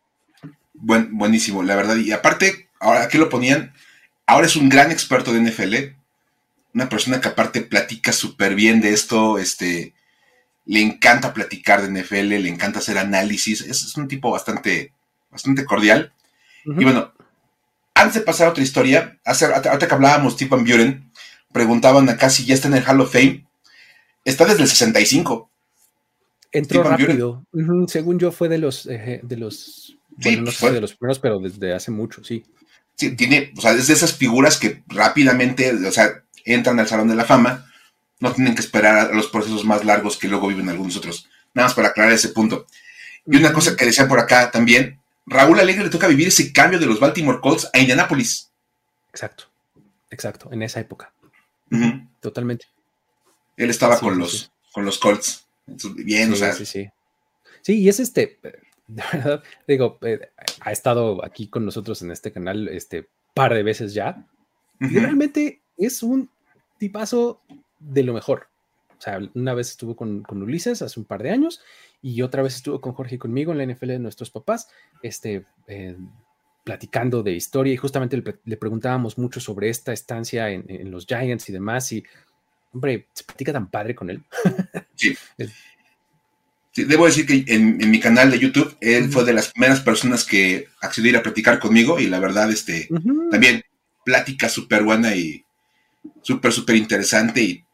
Buen, buenísimo, la verdad. Y aparte, ahora que lo ponían, ahora es un gran experto de NFL, una persona que aparte platica súper bien de esto, este, le encanta platicar de NFL, le encanta hacer análisis, es, un tipo bastante, bastante cordial. Y bueno, antes de pasar a otra historia, hace, ahorita que hablábamos tipo en Buren, preguntaban acá si ya está en el Hall of Fame. Está desde el 65. Entró rápido. Según yo, fue de los, eh, de los, bueno, no sé de los primeros, pero desde hace mucho, sí. Sí, tiene, o sea, es de esas figuras que rápidamente, o sea, entran al Salón de la Fama, no tienen que esperar a los procesos más largos que luego viven algunos otros. Nada más para aclarar ese punto. Y una cosa que decían por acá también, Raúl Alegre le toca vivir ese cambio de los Baltimore Colts a Indianapolis. Exacto, exacto, en esa época. Totalmente. Él estaba con, los, con los Colts. bien, o sea. Sí, sí. Sí, y es este, de verdad, digo, eh, ha estado aquí con nosotros en este canal este par de veces ya. Y realmente es un tipazo de lo mejor. O sea, una vez estuvo con, con, Ulises hace un par de años y otra vez estuvo con Jorge y conmigo en la NFL de nuestros papás, este, eh, platicando de historia y justamente le, preguntábamos mucho sobre esta estancia en, los Giants y demás y, hombre, se platica tan padre con él. Sí. debo decir que en, mi canal de YouTube, él fue de las primeras personas que accedió a ir a platicar conmigo y la verdad, este, también plática súper buena y súper, súper interesante y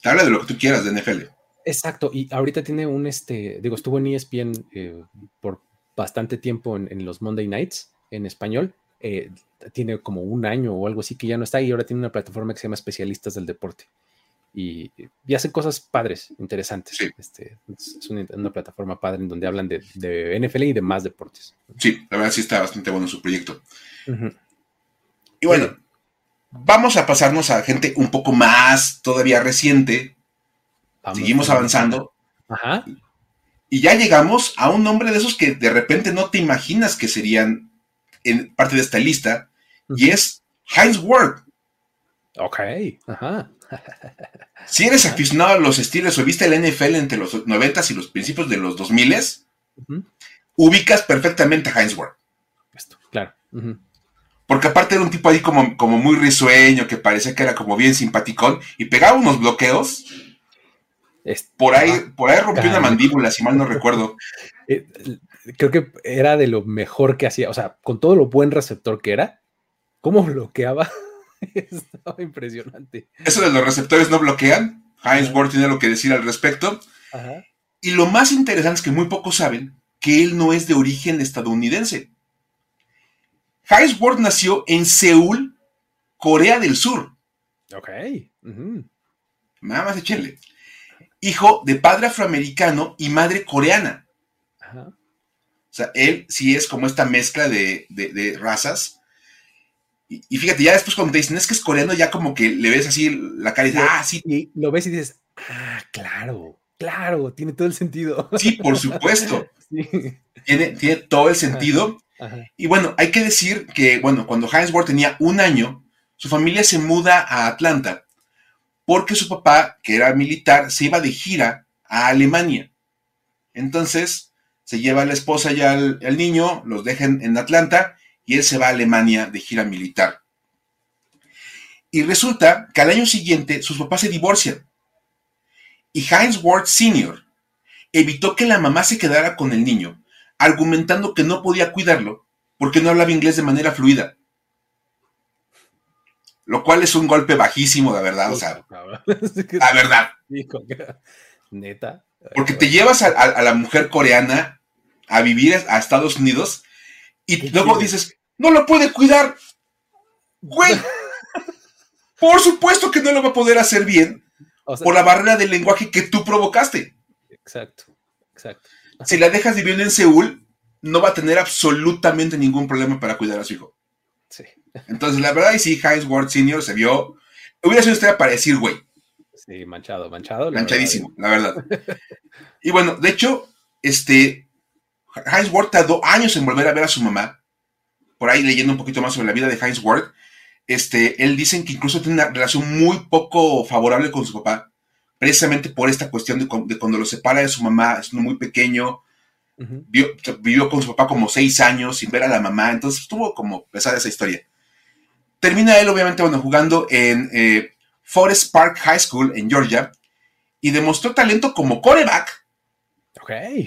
te habla de lo que tú quieras de NFL. Exacto, y ahorita tiene un, este, digo, estuvo en ESPN eh, por bastante tiempo en, los Monday Nights en español. Eh, tiene como un año o algo así que ya no está y ahora tiene una plataforma que se llama Especialistas del Deporte. Y, y hace cosas padres, interesantes. Este, es una, plataforma padre en donde hablan de, de, NFL y de más deportes. Sí, la verdad sí está bastante bueno su proyecto. Y bueno, vamos a pasarnos a gente un poco más todavía reciente, Seguimos avanzando. Ajá. Y ya llegamos a un nombre de esos que de repente no te imaginas que serían en parte de esta lista, y es Heinz Ward. Ok, ajá. Si eres aficionado a los estilos o viste el NFL entre los 90 y los principios de los 2000 ubicas perfectamente a Heinz Ward. Esto, claro. Porque aparte era un tipo ahí como, como muy risueño, que parecía que era como bien simpaticón, y pegaba unos bloqueos por ahí, por ahí rompió una mandíbula, si mal no recuerdo. Eh, creo que era de lo mejor que hacía, o sea, con todo lo buen receptor que era, cómo bloqueaba, estaba impresionante. Eso de los receptores no bloquean, Heinz Ward tiene lo que decir al respecto. Y lo más interesante es que muy pocos saben que él no es de origen estadounidense. Heinz Ward nació en Seúl, Corea del Sur. Ok. Nada más echenle hijo de padre afroamericano y madre coreana. O sea, él sí es como esta mezcla de, razas. Y, fíjate, ya después cuando te dicen es que es coreano, ya como que le ves así la cara y dices, ah, sí. Y lo ves y dices, ah, claro, claro, tiene todo el sentido. Sí, por supuesto. Tiene, todo el sentido. Y bueno, hay que decir que, bueno, cuando Heinz Ward tenía un año, su familia se muda a Atlanta porque su papá, que era militar, se iba de gira a Alemania. Entonces, se lleva a la esposa y al, niño, los dejan en Atlanta y él se va a Alemania de gira militar. Y resulta que al año siguiente sus papás se divorcian. Y Heinz Ward Sr. evitó que la mamá se quedara con el niño, argumentando que no podía cuidarlo porque no hablaba inglés de manera fluida. Lo cual es un golpe bajísimo, de verdad. O sea, la verdad. Neta. Porque te llevas a, la mujer coreana a vivir a Estados Unidos y luego dices, no lo puede cuidar. Güey, por supuesto que no lo va a poder hacer bien por la barrera del lenguaje que tú provocaste. Exacto, exacto. Si la dejas viviendo en Seúl, no va a tener absolutamente ningún problema para cuidar a su hijo. Sí. Entonces, la verdad, y sí, Heinz Ward Sr. se vio. Hubiera sido usted para decir, güey. Sí, manchado, manchado. Manchadísimo, la verdad. y bueno, de hecho, este. Heinz Ward tardó años en volver a ver a su mamá. Por ahí leyendo un poquito más sobre la vida de Heinz Ward. Este, él dicen que incluso tiene una relación muy poco favorable con su papá, precisamente por esta cuestión de, cuando lo separa de su mamá, es muy pequeño, vivió con su papá como seis años sin ver a la mamá, entonces estuvo como pesada esa historia. Termina él, obviamente, bueno, jugando en eh, Forest Park High School en Georgia y demostró talento como coreback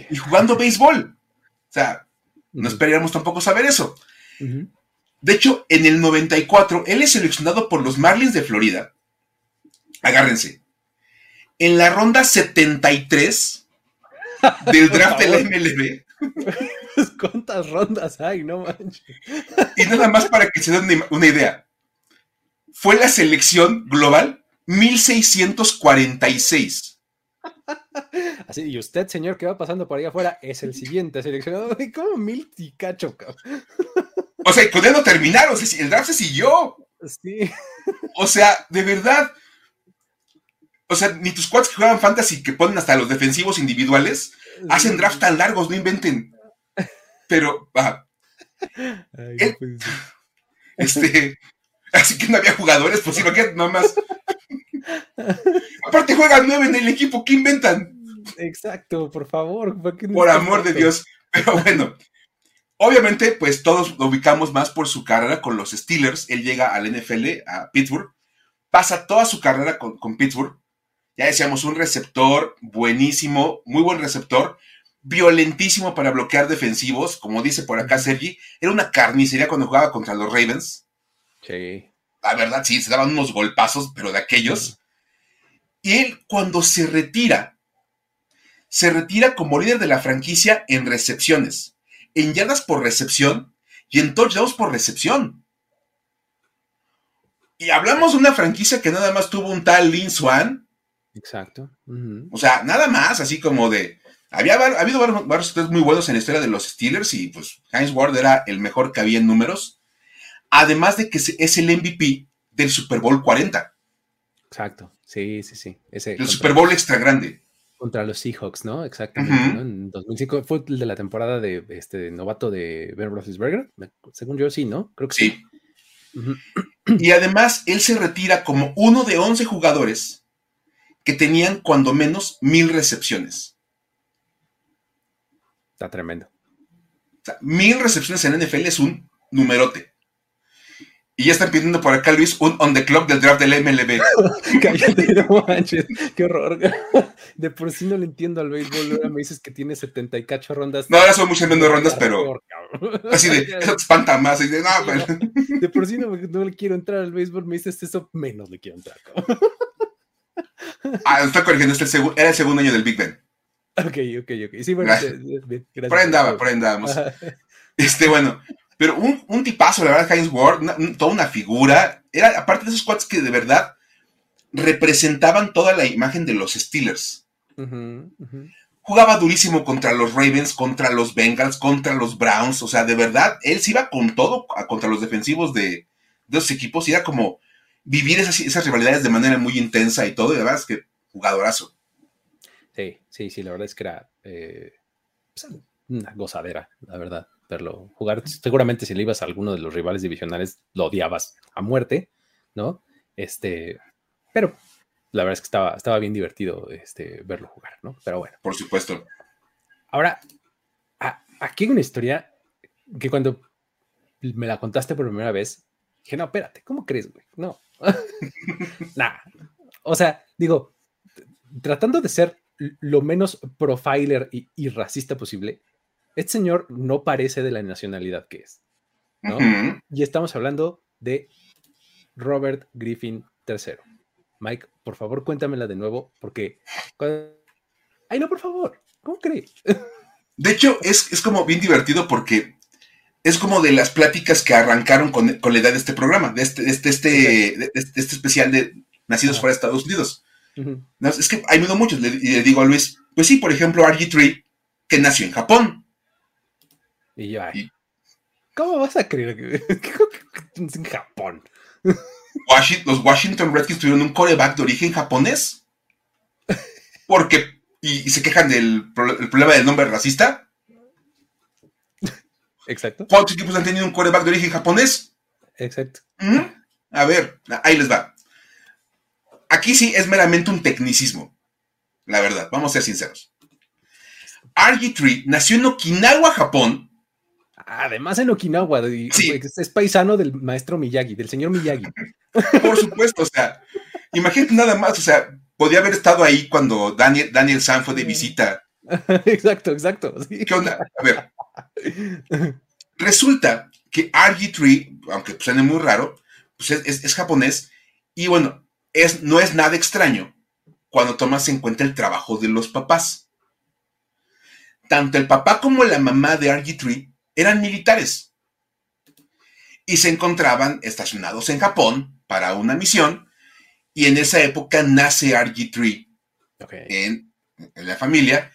y jugando béisbol. O sea, no esperaríamos tampoco saber eso. De hecho, en el 94, él es seleccionado por los Marlins de Florida. Agárrense. En la ronda 73 del draft del MLB. ¿Cuántas rondas hay? No manches. Y nada más para que se den una idea fue la selección global 1646. Así, y usted, señor, que va pasando por ahí afuera, es el siguiente seleccionado. ¿Cómo mil y cacho, O sea, con él no terminaron, el draft se siguió. Sí. O sea, de verdad. O sea, ni tus cuates que juegan fantasy, que ponen hasta los defensivos individuales, hacen drafts tan largos, no inventen. Pero, va. este, Así que no había jugadores, pues que nomás. Aparte juegan nueve en el equipo, ¿qué inventan? Exacto, por favor. por amor de Dios. Pero bueno, obviamente, pues todos lo ubicamos más por su carrera con los Steelers. Él llega al NFL, a Pittsburgh, pasa toda su carrera con, con Pittsburgh. Ya decíamos, un receptor buenísimo, muy buen receptor, violentísimo para bloquear defensivos, como dice por acá Sergi. Era una carnicería cuando jugaba contra los Ravens. Sí. La verdad, sí, se daban unos golpazos, pero de aquellos. Él, cuando se retira, se retira como líder de la franquicia en recepciones, en yardas por recepción y en touchdowns por recepción. Y hablamos de una franquicia que nada más tuvo un tal Lin Swan. Exacto. O sea, nada más, así como de. Había ha habido varios, varios muy buenos en la historia de los Steelers y pues Heinz Ward era el mejor que había en números. Además de que es el MVP del Super Bowl 40. Exacto, sí, sí, sí. Ese el Super Bowl extra grande. Contra los Seahawks, ¿no? Exactamente. En 2005 fue el de la temporada de este novato de Ben Roethlisberger. Según yo, sí, ¿no? Creo que sí. Y además, él se retira como uno de 11 jugadores que tenían cuando menos mil recepciones. Está tremendo. O sea, mil recepciones en NFL es un numerote. Y ya están pidiendo por acá, Luis, un on the clock del draft del MLB. Cállate, no manches. Qué horror. De por sí no le entiendo al béisbol. Ahora me dices que tiene 70 y cacho rondas. No, ahora son muchas menos rondas, pero. Así de, eso te espanta más. Y de, no, de por sí no, no, le quiero entrar al béisbol. Me dices eso, menos le quiero entrar. ah, está corrigiendo. Este era el segundo año del Big Ben. Ok, ok, ok. Sí, bueno, gracias. gracias. Por ahí andaba, por ahí andábamos. Este, bueno, pero un, tipazo, la verdad, Heinz Ward, toda una figura. Era, aparte de esos cuates que de verdad representaban toda la imagen de los Steelers. Jugaba durísimo contra los Ravens, contra los Bengals, contra los Browns. O sea, de verdad, él se iba con todo contra los defensivos de, de esos equipos. Y era como vivir esas, esas rivalidades de manera muy intensa y todo. Y de verdad es que jugadorazo. Sí, sí, sí, la verdad es que era eh, pues, una gozadera, la verdad verlo jugar. Seguramente si le ibas a alguno de los rivales divisionales, lo odiabas a muerte, ¿no? Este, pero la verdad es que estaba, estaba bien divertido este, verlo jugar, ¿no? Pero bueno. Por supuesto. Ahora, aquí hay una historia que cuando me la contaste por primera vez, dije, no, espérate, ¿cómo crees, güey? No. Nada. O sea, digo, tratando de ser lo menos profiler y, racista posible, este señor no parece de la nacionalidad que es. ¿no? Y estamos hablando de Robert Griffin III. Mike, por favor, cuéntamela de nuevo, porque. Ay, no, por favor, ¿cómo crees? De hecho, es, es como bien divertido porque es como de las pláticas que arrancaron con, la idea de este programa, de este, este, este, este, especial de Nacidos fuera de Estados Unidos. es que hay muchos, le, y le digo a Luis, pues sí, por ejemplo, RG3, que nació en Japón. Y yo, ¿cómo vas a creer que en Japón? los Washington Redskins tuvieron un coreback de origen japonés. Porque, y, se quejan del problema del nombre racista. Exacto. ¿Cuántos equipos han tenido un coreback de origen japonés? Exacto. ¿Mm? A ver, ahí les va. Aquí sí es meramente un tecnicismo. La verdad, vamos a ser sinceros. RG3 nació en Okinawa, Japón. Además en Okinawa, es paisano del maestro Miyagi, del señor Miyagi. Por supuesto, o sea, imagínate nada más, o sea, podía haber estado ahí cuando Daniel, Daniel San fue de visita. Exacto, exacto. ¿Qué onda? A ver, Resulta que RG3, aunque suene muy raro, pues es, japonés y bueno, es, no es nada extraño cuando tomas en cuenta el trabajo de los papás. Tanto el papá como la mamá de RG3 eran militares y se encontraban estacionados en Japón para una misión y en esa época nace RG3 en, en, la familia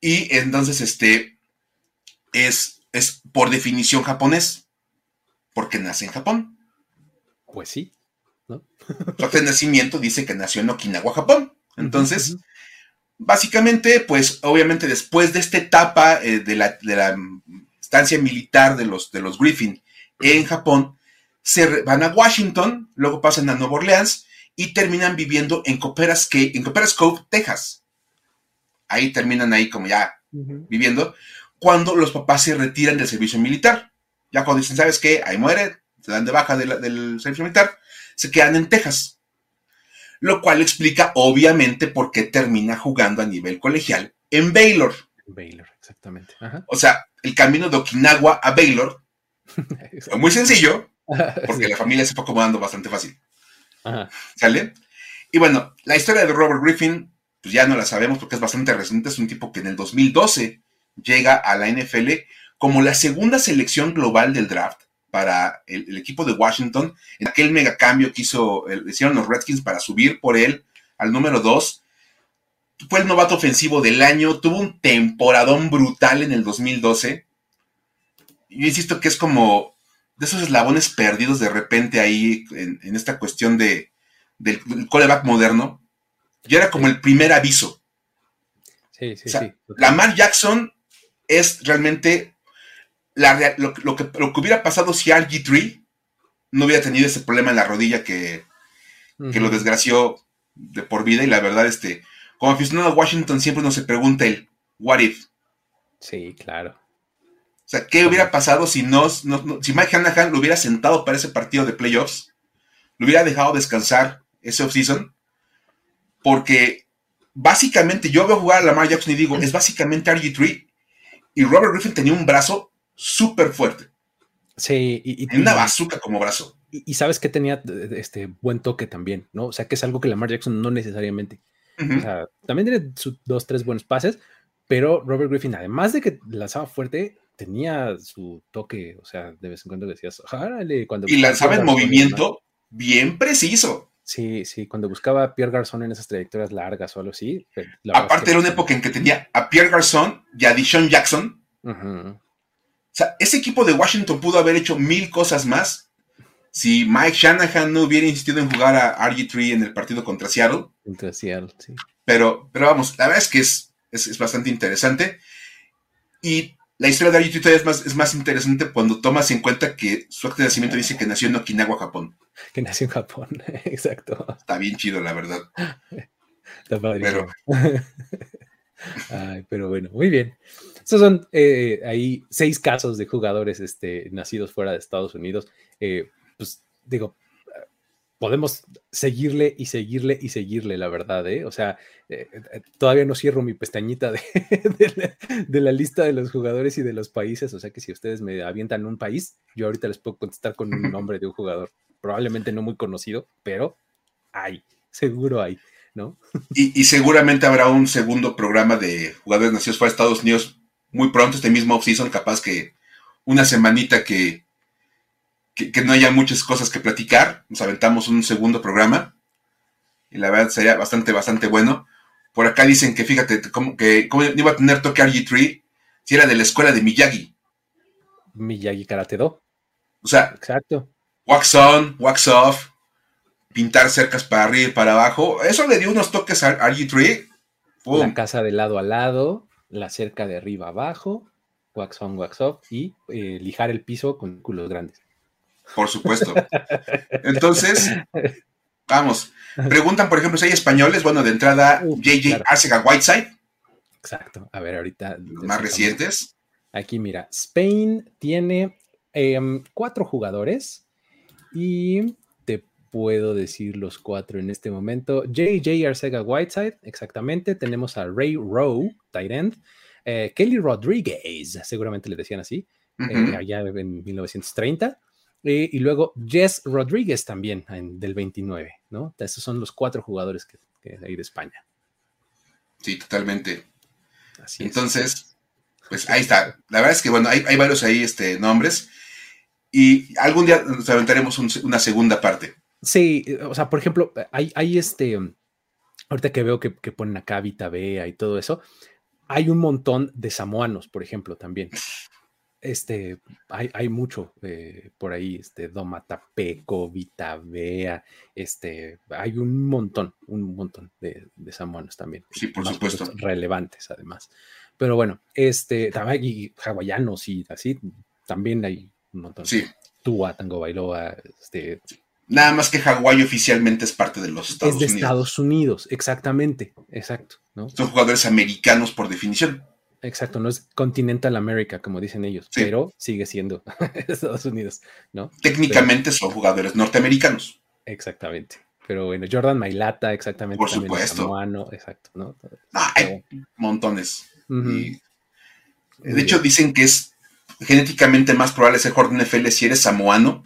y entonces este es, es por definición japonés, porque nace en Japón. Pues sí. ¿no? Su de nacimiento dice que nació en Okinawa, Japón. Entonces, básicamente, pues obviamente después de esta etapa eh, de, la, estancia militar de los, de los Griffin en Japón, se van a Washington, luego pasan a Nueva Orleans y terminan viviendo en Copperas, en Cove, Texas. Ahí terminan ahí como ya viviendo cuando los papás se retiran del servicio militar. Ya cuando dicen, ¿sabes qué? Ahí muere, se dan de baja del servicio militar, se quedan en Texas. Lo cual explica, obviamente, por qué termina jugando a nivel colegial en Baylor. Baylor, exactamente. O sea, el camino de Okinawa a Baylor fue muy sencillo, porque la familia se fue acomodando bastante fácil. ¿Sale? Y bueno, la historia de Robert Griffin, pues ya no la sabemos porque es bastante reciente. Es un tipo que en el 2012 llega a la NFL como la segunda selección global del draft para el, equipo de Washington, en aquel mega cambio que hizo, hicieron los Redskins para subir por él al número 2. Fue el novato ofensivo del año, tuvo un temporadón brutal en el 2012. Yo insisto que es como de esos eslabones perdidos de repente ahí en, esta cuestión de, del, coreback moderno. Y era como el primer aviso. Sí, sí, sí. Lamar Jackson es realmente lo, que, hubiera pasado si RG3 no hubiera tenido ese problema en la rodilla que, lo desgració de por vida. Y la verdad, este, como aficionado a Washington, siempre uno se pregunta el what if. Sí, claro. O sea, ¿qué hubiera pasado si no, si Mike Hanahan lo hubiera sentado para ese partido de playoffs? Lo hubiera dejado descansar ese offseason. Porque básicamente yo veo jugar a Lamar Jackson y digo, es básicamente RG3 y Robert Griffin tenía un brazo súper fuerte. Sí, y, una bazooka como brazo. Y, sabes que tenía este buen toque también, ¿no? O sea, que es algo que Lamar Jackson no necesariamente. O sea, también tiene sus dos, tres buenos pases, pero Robert Griffin, además de que lanzaba fuerte, tenía su toque, o sea, de vez en cuando decías. Cuando y lanzaba en movimiento bien preciso. Sí, sí, cuando buscaba a Pierre Garçon en esas trayectorias largas o algo así. Pues, Aparte era una época en que tenía a Pierre Garçon y a Dishon Jackson. O sea, ese equipo de Washington pudo haber hecho mil cosas más si Mike Shanahan no hubiera insistido en jugar a RG3 en el partido contra Seattle. Contra Seattle, sí. Pero, pero vamos, la verdad es que es, es, bastante interesante. Y la historia de RG3 es más, es más interesante cuando tomas en cuenta que su acta de nacimiento dice que nació en Okinawa, Japón. que nació en Japón, exacto. Está bien chido, la verdad. Está. Pero... pero bueno, muy bien. Estos son eh, ahí seis casos de jugadores este, nacidos fuera de Estados Unidos. Eh, pues digo, podemos seguirle y seguirle y seguirle, la verdad, ¿eh? O sea, eh, eh, todavía no cierro mi pestañita de, la, lista de los jugadores y de los países, o sea que si ustedes me avientan un país, yo ahorita les puedo contestar con un nombre de un jugador, probablemente no muy conocido, pero hay, seguro hay, ¿no? Y, y seguramente habrá un segundo programa de jugadores nacidos de Estados Unidos muy pronto, este mismo off-season, capaz que una semanita que que, no haya muchas cosas que platicar. Nos aventamos un segundo programa. Y la verdad sería bastante, bastante bueno. Por acá dicen que fíjate, como, que cómo iba a tener toque RG3 si era de la escuela de Miyagi. Miyagi Karate Do. O sea, exacto. Wax on, wax off, pintar cercas para arriba y para abajo. Eso le dio unos toques a RG3. La casa de lado a lado, la cerca de arriba abajo, wax on, wax off y eh, lijar el piso con culos grandes. Por supuesto. Entonces, vamos. Preguntan, por ejemplo, si hay españoles. Bueno, de entrada, JJ Arcega Whiteside. Exacto. A ver, ahorita. Los más recientes. Aquí, mira, Spain tiene em, cuatro jugadores y te puedo decir los cuatro en este momento. JJ Arcega Whiteside, exactamente. Tenemos a Ray Rowe, tight end. Eh, Kelly Rodriguez, seguramente le decían así, eh, allá en 1930. Eh, y luego Jess Rodríguez también del 29, ¿no? Esos son los cuatro jugadores que, hay de España. Sí, totalmente. Así Entonces, pues ahí está. La verdad es que, bueno, hay, varios ahí este, nombres y algún día nos aventaremos una segunda parte. Sí, o sea, por ejemplo, hay, hay este, ahorita que veo que, que ponen acá Vita Bea y todo eso, hay un montón de samoanos, por ejemplo, también este, hay, hay mucho eh, por ahí, este, Domatapeco, Vitavea, este, hay un montón, un montón de, de samoanos también. Sí, por supuesto. Relevantes, además. Pero bueno, este, también hay hawaianos y así, también hay un montón. Sí. Tua, Tango Bailoa, este. Nada más que Hawái oficialmente es parte de los Estados Unidos. Es de Estados Unidos, exactamente, exacto. ¿no? Son jugadores americanos por definición. Exacto, no es Continental America, como dicen ellos, pero sigue siendo Estados Unidos, ¿no? Técnicamente son jugadores norteamericanos. Exactamente. Pero bueno, Jordan Mailata, exactamente. Por supuesto. exacto, ¿no? hay montones. de hecho, dicen que es genéticamente más probable ser jugador de NFL si eres samoano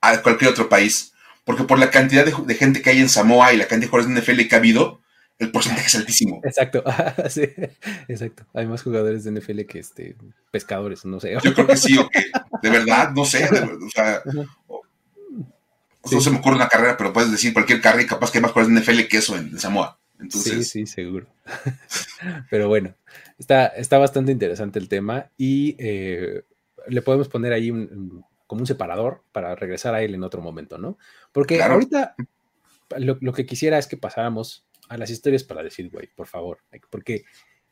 a cualquier otro país. Porque por la cantidad de, gente que hay en Samoa y la cantidad de jugadores de NFL que ha habido, el porcentaje es altísimo. Exacto, sí, exacto. Hay más jugadores de NFL que este, pescadores, no sé. Yo creo que sí, o que de verdad, no sé, o sea, no se me ocurre una carrera, pero puedes decir cualquier carrera y capaz que hay más jugadores de NFL que eso en, Samoa. Entonces... Sí, sí, seguro. pero bueno, está, está bastante interesante el tema y eh, le podemos poner ahí como un separador para regresar a él en otro momento, ¿no? Porque ahorita lo, lo, que quisiera es que pasáramos a las historias para decir, güey, por favor, porque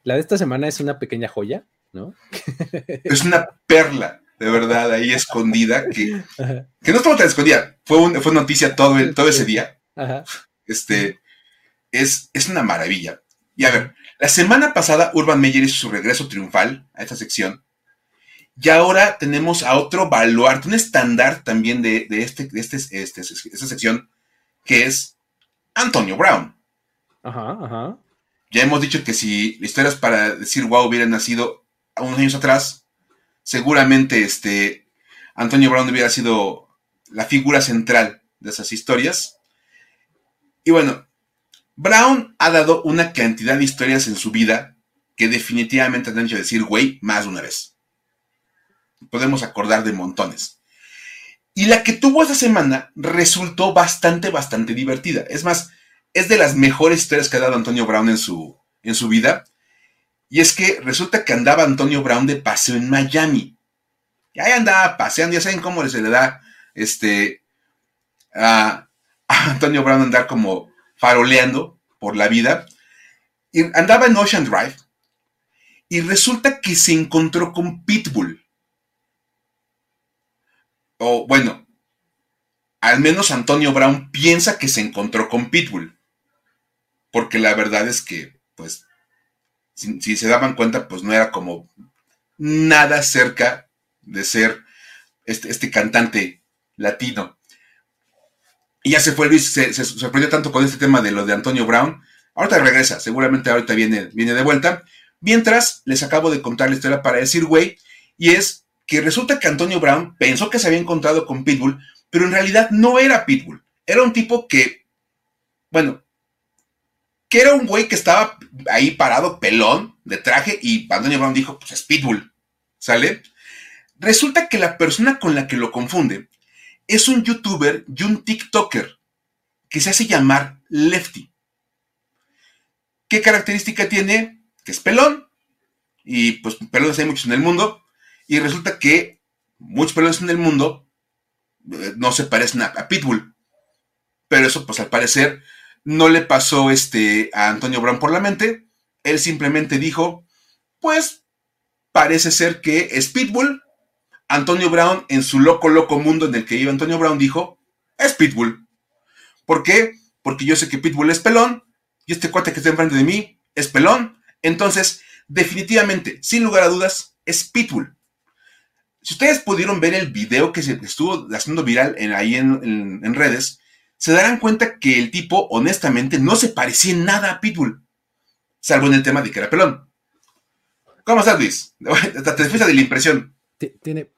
la de esta semana es una pequeña joya, ¿no? Es una perla, de verdad, ahí escondida, que, que no estaba tan escondida, fue, fue noticia todo, el, todo ese día. Este, es, es una maravilla. Y a ver, la semana pasada Urban Meyer hizo su regreso triunfal a esta sección. Y ahora tenemos a otro baluarte, un estándar también de, este, de este, este, esta sección, que es Antonio Brown. Ajá, ajá. Ya hemos dicho que si historias para decir wow hubieran nacido unos años atrás, seguramente este Antonio Brown hubiera sido la figura central de esas historias. Y bueno, Brown ha dado una cantidad de historias en su vida que definitivamente han hecho decir güey más de una vez. Podemos acordar de montones. Y la que tuvo esta semana resultó bastante, bastante divertida. Es más, es de las mejores historias que ha dado Antonio Brown en su, en su vida. Y es que resulta que andaba Antonio Brown de paseo en Miami. Y ahí andaba paseando, ya saben cómo se le da este, a, Antonio Brown andar como faroleando por la vida. Y andaba en Ocean Drive. Y resulta que se encontró con Pitbull. O bueno, al menos Antonio Brown piensa que se encontró con Pitbull. Porque la verdad es que, pues, si, se daban cuenta, pues no era como nada cerca de ser este, este cantante latino. Y ya se fue Luis, se, sorprendió tanto con este tema de lo de Antonio Brown. Ahorita regresa, seguramente ahorita viene, viene de vuelta. Mientras, les acabo de contar la historia para decir, güey, y es que resulta que Antonio Brown pensó que se había encontrado con Pitbull, pero en realidad no era Pitbull. Era un tipo que, bueno, que era un güey que estaba ahí parado, pelón, de traje, y Antonio Brown dijo, pues es Pitbull, ¿sale? Resulta que la persona con la que lo confunde es un youtuber y un TikToker que se hace llamar Lefty. ¿Qué característica tiene? Que es pelón. Y pues pelones hay muchos en el mundo. Y resulta que muchos pelones en el mundo eh, no se parecen a, Pitbull. Pero eso, pues al parecer, no le pasó este, a Antonio Brown por la mente. Él simplemente dijo, pues parece ser que es Pitbull Antonio Brown, en su loco, loco mundo en el que iba Antonio Brown, dijo, es Pitbull. ¿Por qué? Porque yo sé que Pitbull es pelón y este cuate que está enfrente de mí es pelón. Entonces, definitivamente, sin lugar a dudas, es Pitbull. Si ustedes pudieron ver el video que se estuvo haciendo viral ahí en redes, se darán cuenta que el tipo, honestamente, no se parecía en nada a Pitbull, salvo en el tema de que era pelón. ¿Cómo estás, Luis? Te fuiste de la impresión. Tiene,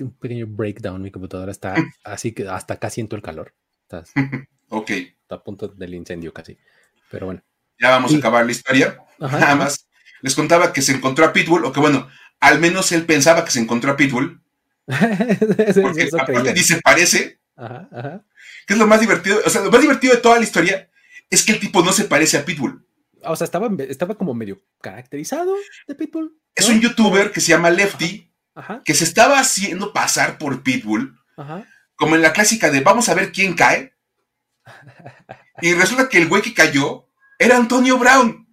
un pequeño breakdown. Mi computadora está así que hasta acá siento el calor. ok. Está a punto del incendio casi. Pero bueno. Ya vamos a acabar la historia. Nada más. Les contaba que se encontró a Pitbull, o que bueno, al menos él pensaba que se encontró a Pitbull. porque aparte dice parece. Ajá, ajá. Que es lo más divertido. O sea, lo más divertido de toda la historia es que el tipo no se parece a Pitbull. O sea, estaba, estaba como medio caracterizado de Pitbull. Es un youtuber que se llama Lefty que se estaba haciendo pasar por Pitbull, como en la clásica de vamos a ver quién cae. Y resulta que el güey que cayó era Antonio Brown.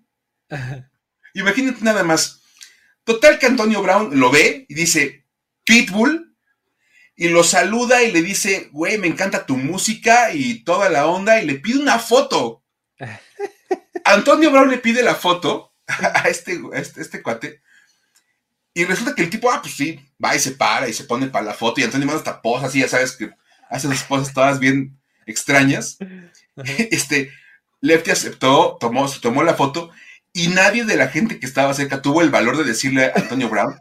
Imagínate nada más. Total que Antonio Brown lo ve y dice, Pitbull, y lo saluda y le dice, güey, me encanta tu música y toda la onda, y le pide una foto. Antonio Brown le pide la foto a este, a este, este cuate y resulta que el tipo, ah, pues sí, va y se para y se pone para la foto. Y Antonio manda hasta posas, así, ya sabes que hace esas poses todas bien extrañas. Este, Lefty aceptó, tomó, tomó la foto y nadie de la gente que estaba cerca tuvo el valor de decirle a Antonio Brown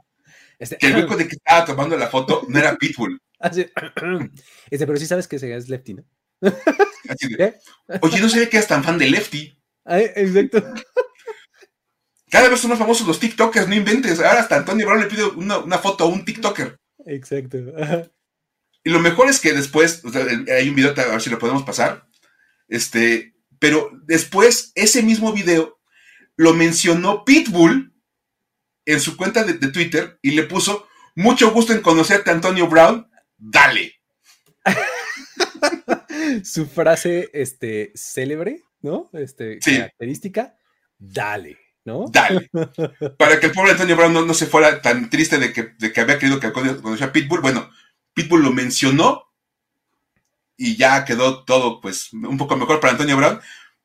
este, que el hueco de que estaba tomando la foto no era Pitbull. Así, este, pero sí sabes que es Lefty, ¿no? ¿Eh? Oye, no sabía que eras tan fan de Lefty. exacto. Cada vez son más famosos los TikTokers, no inventes. Ahora hasta Antonio Brown le pide una, foto a un TikToker. Exacto. Y lo mejor es que después, hay un video, a ver si lo podemos pasar. Este, pero después, ese mismo video lo mencionó Pitbull en su cuenta de, Twitter y le puso: Mucho gusto en conocerte, Antonio Brown. Dale. su frase este, célebre, ¿no? Este, característica. Dale. ¿no? Dale. Para que el pobre Antonio Brown no, se fuera tan triste de que, de que había querido que conociera a Pitbull. Bueno, Pitbull lo mencionó y ya quedó todo, pues, un poco mejor para Antonio Brown.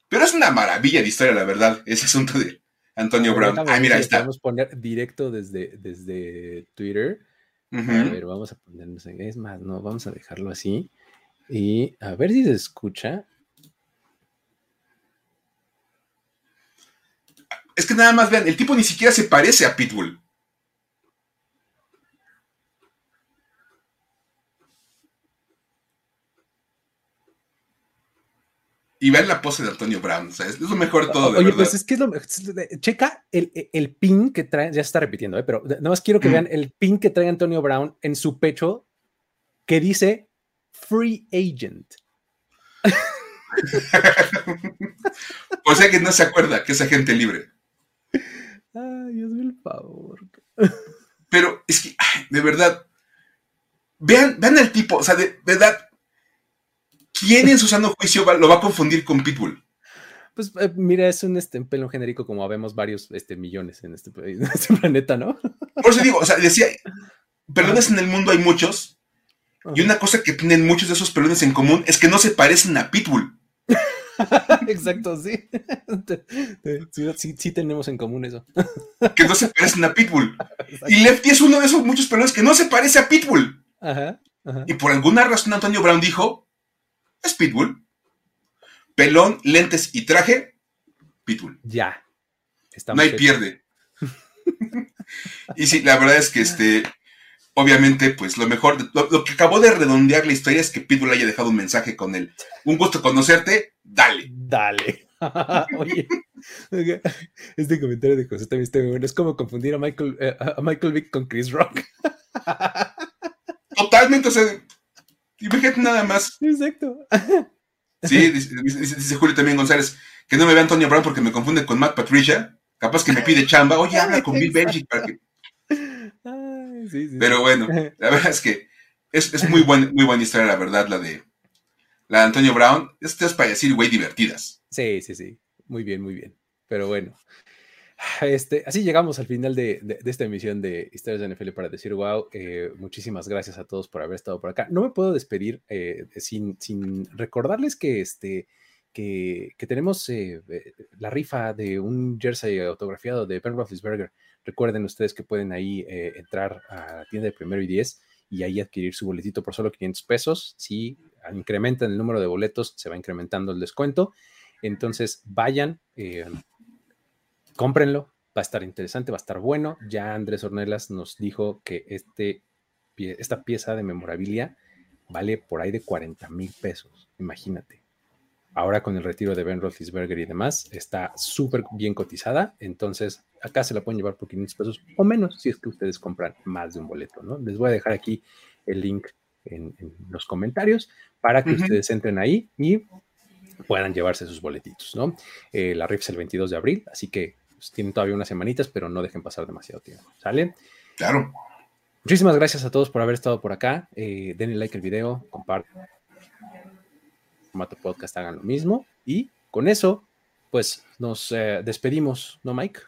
Pero es una maravilla de historia, la verdad, ese asunto de Antonio Brown. Ah, mira, ahí está. Vamos a poner directo desde, desde Twitter. A ver, vamos a ponernos en. Es más, no, vamos a dejarlo así. Y a ver si se escucha. Es que nada más vean, el tipo ni siquiera se parece a Pitbull. Y vean la pose de Antonio Brown, o sea, es lo mejor de todo. De Oye, pues es que es lo Checa el, pin que trae, ya se está repitiendo, ¿eh? pero nada más quiero que vean el pin que trae Antonio Brown en su pecho que dice Free Agent. o sea que no se acuerda que es agente libre. Ay, Dios mío, el favor. Pero es que, de verdad, vean, vean el tipo, o sea, de, verdad, ¿quién en su sano juicio lo va a confundir con Pitbull? Pues eh, mira, es un este, pelo genérico como habemos varios este, millones en este, en este planeta, ¿no? Por eso digo, o sea, decía, perdones en el mundo hay muchos, Y una cosa que tienen muchos de esos pelones en común es que no se parecen a Pitbull. Exacto, sí. sí. tenemos en común eso. que no se parecen a Pitbull. Y Lefty es uno de esos muchos pelones que no se parece a Pitbull. Y por alguna razón Antonio Brown dijo, es Pitbull. Pelón, lentes y traje, Pitbull. Ya. no hay pierde. y sí, la verdad es que este, obviamente, pues lo mejor, lo, que acabó de redondear la historia es que Pitbull haya dejado un mensaje con él. Un gusto conocerte, dale. Dale. Oye, este comentario de José también está muy bueno. Es como confundir a Michael, eh, a Michael Vick con Chris Rock. Totalmente, o sea, imagínate nada más. Exacto. Sí, dice, Julio también González, que no me vea Antonio Brown porque me confunde con Matt Patricia. Capaz que me pide chamba. Oye, habla con Bill Belichick para que pero bueno, la verdad es que es, muy, buen, muy buena historia, la verdad, la de, la de Antonio Brown. Esto es para decir, güey, divertidas. Sí, sí, sí. Muy bien, muy bien. Pero bueno. Este, así llegamos al final de, esta emisión de Historias de NFL para decir wow. Eh, muchísimas gracias a todos por haber estado por acá. No me puedo despedir eh, sin, recordarles que, este, tenemos eh, la rifa de un jersey autografiado de Ben Roethlisberger Recuerden ustedes que pueden ahí eh, entrar a la tienda de primero y diez y ahí adquirir su boletito por solo 500 pesos. Si incrementan el número de boletos, se va incrementando el descuento. Entonces vayan, eh, cómprenlo, va a estar interesante, va a estar bueno. Ya Andrés Ornelas nos dijo que este, esta pieza de memorabilia vale por ahí de 40 mil pesos, imagínate. Ahora con el retiro de Ben Roethlisberger y demás, está súper bien cotizada. Entonces, acá se la pueden llevar por 500 pesos o menos si es que ustedes compran más de un boleto, ¿no? Les voy a dejar aquí el link en, los comentarios para que ustedes entren ahí y puedan llevarse sus boletitos, ¿no? Eh, la RIF es el 22 de abril, así que tienen todavía unas semanitas, pero no dejen pasar demasiado tiempo, ¿sale? Claro. Muchísimas gracias a todos por haber estado por acá. Eh, denle like al video, compartan formato podcast hagan lo mismo. Y con eso, pues nos eh, despedimos, ¿no, Mike?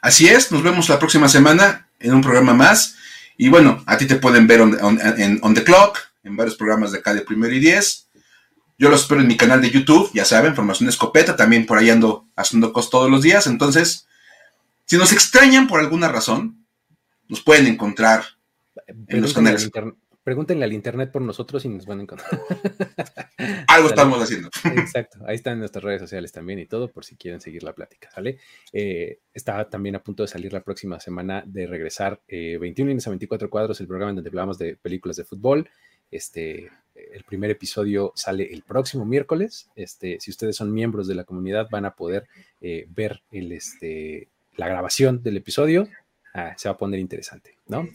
Así es, nos vemos la próxima semana en un programa más. Y bueno, a ti te pueden ver en on the Clock, en varios programas de acá de Primero y Diez. Yo los espero en mi canal de YouTube, ya saben, Formación Escopeta, también por ahí ando haciendo cosas todos los días. Entonces, si nos extrañan por alguna razón, nos pueden encontrar en los canales. Pregúntenle al internet por nosotros y nos van a encontrar. Algo estamos haciendo. Exacto. Ahí están nuestras redes sociales también y todo por si quieren seguir la plática, ¿sale? Eh, está también a punto de salir la próxima semana de regresar 21 líneas a 24 cuadros, el programa en donde hablamos de películas de fútbol. Este, el primer episodio sale el próximo miércoles. Este, si ustedes son miembros de la comunidad, van a poder eh, ver el, este, la grabación del episodio. Ah, se va a poner interesante, ¿no?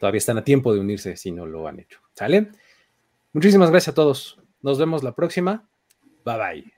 Todavía están a tiempo de unirse si no lo han hecho. ¿Sale? Muchísimas gracias a todos. Nos vemos la próxima. Bye bye.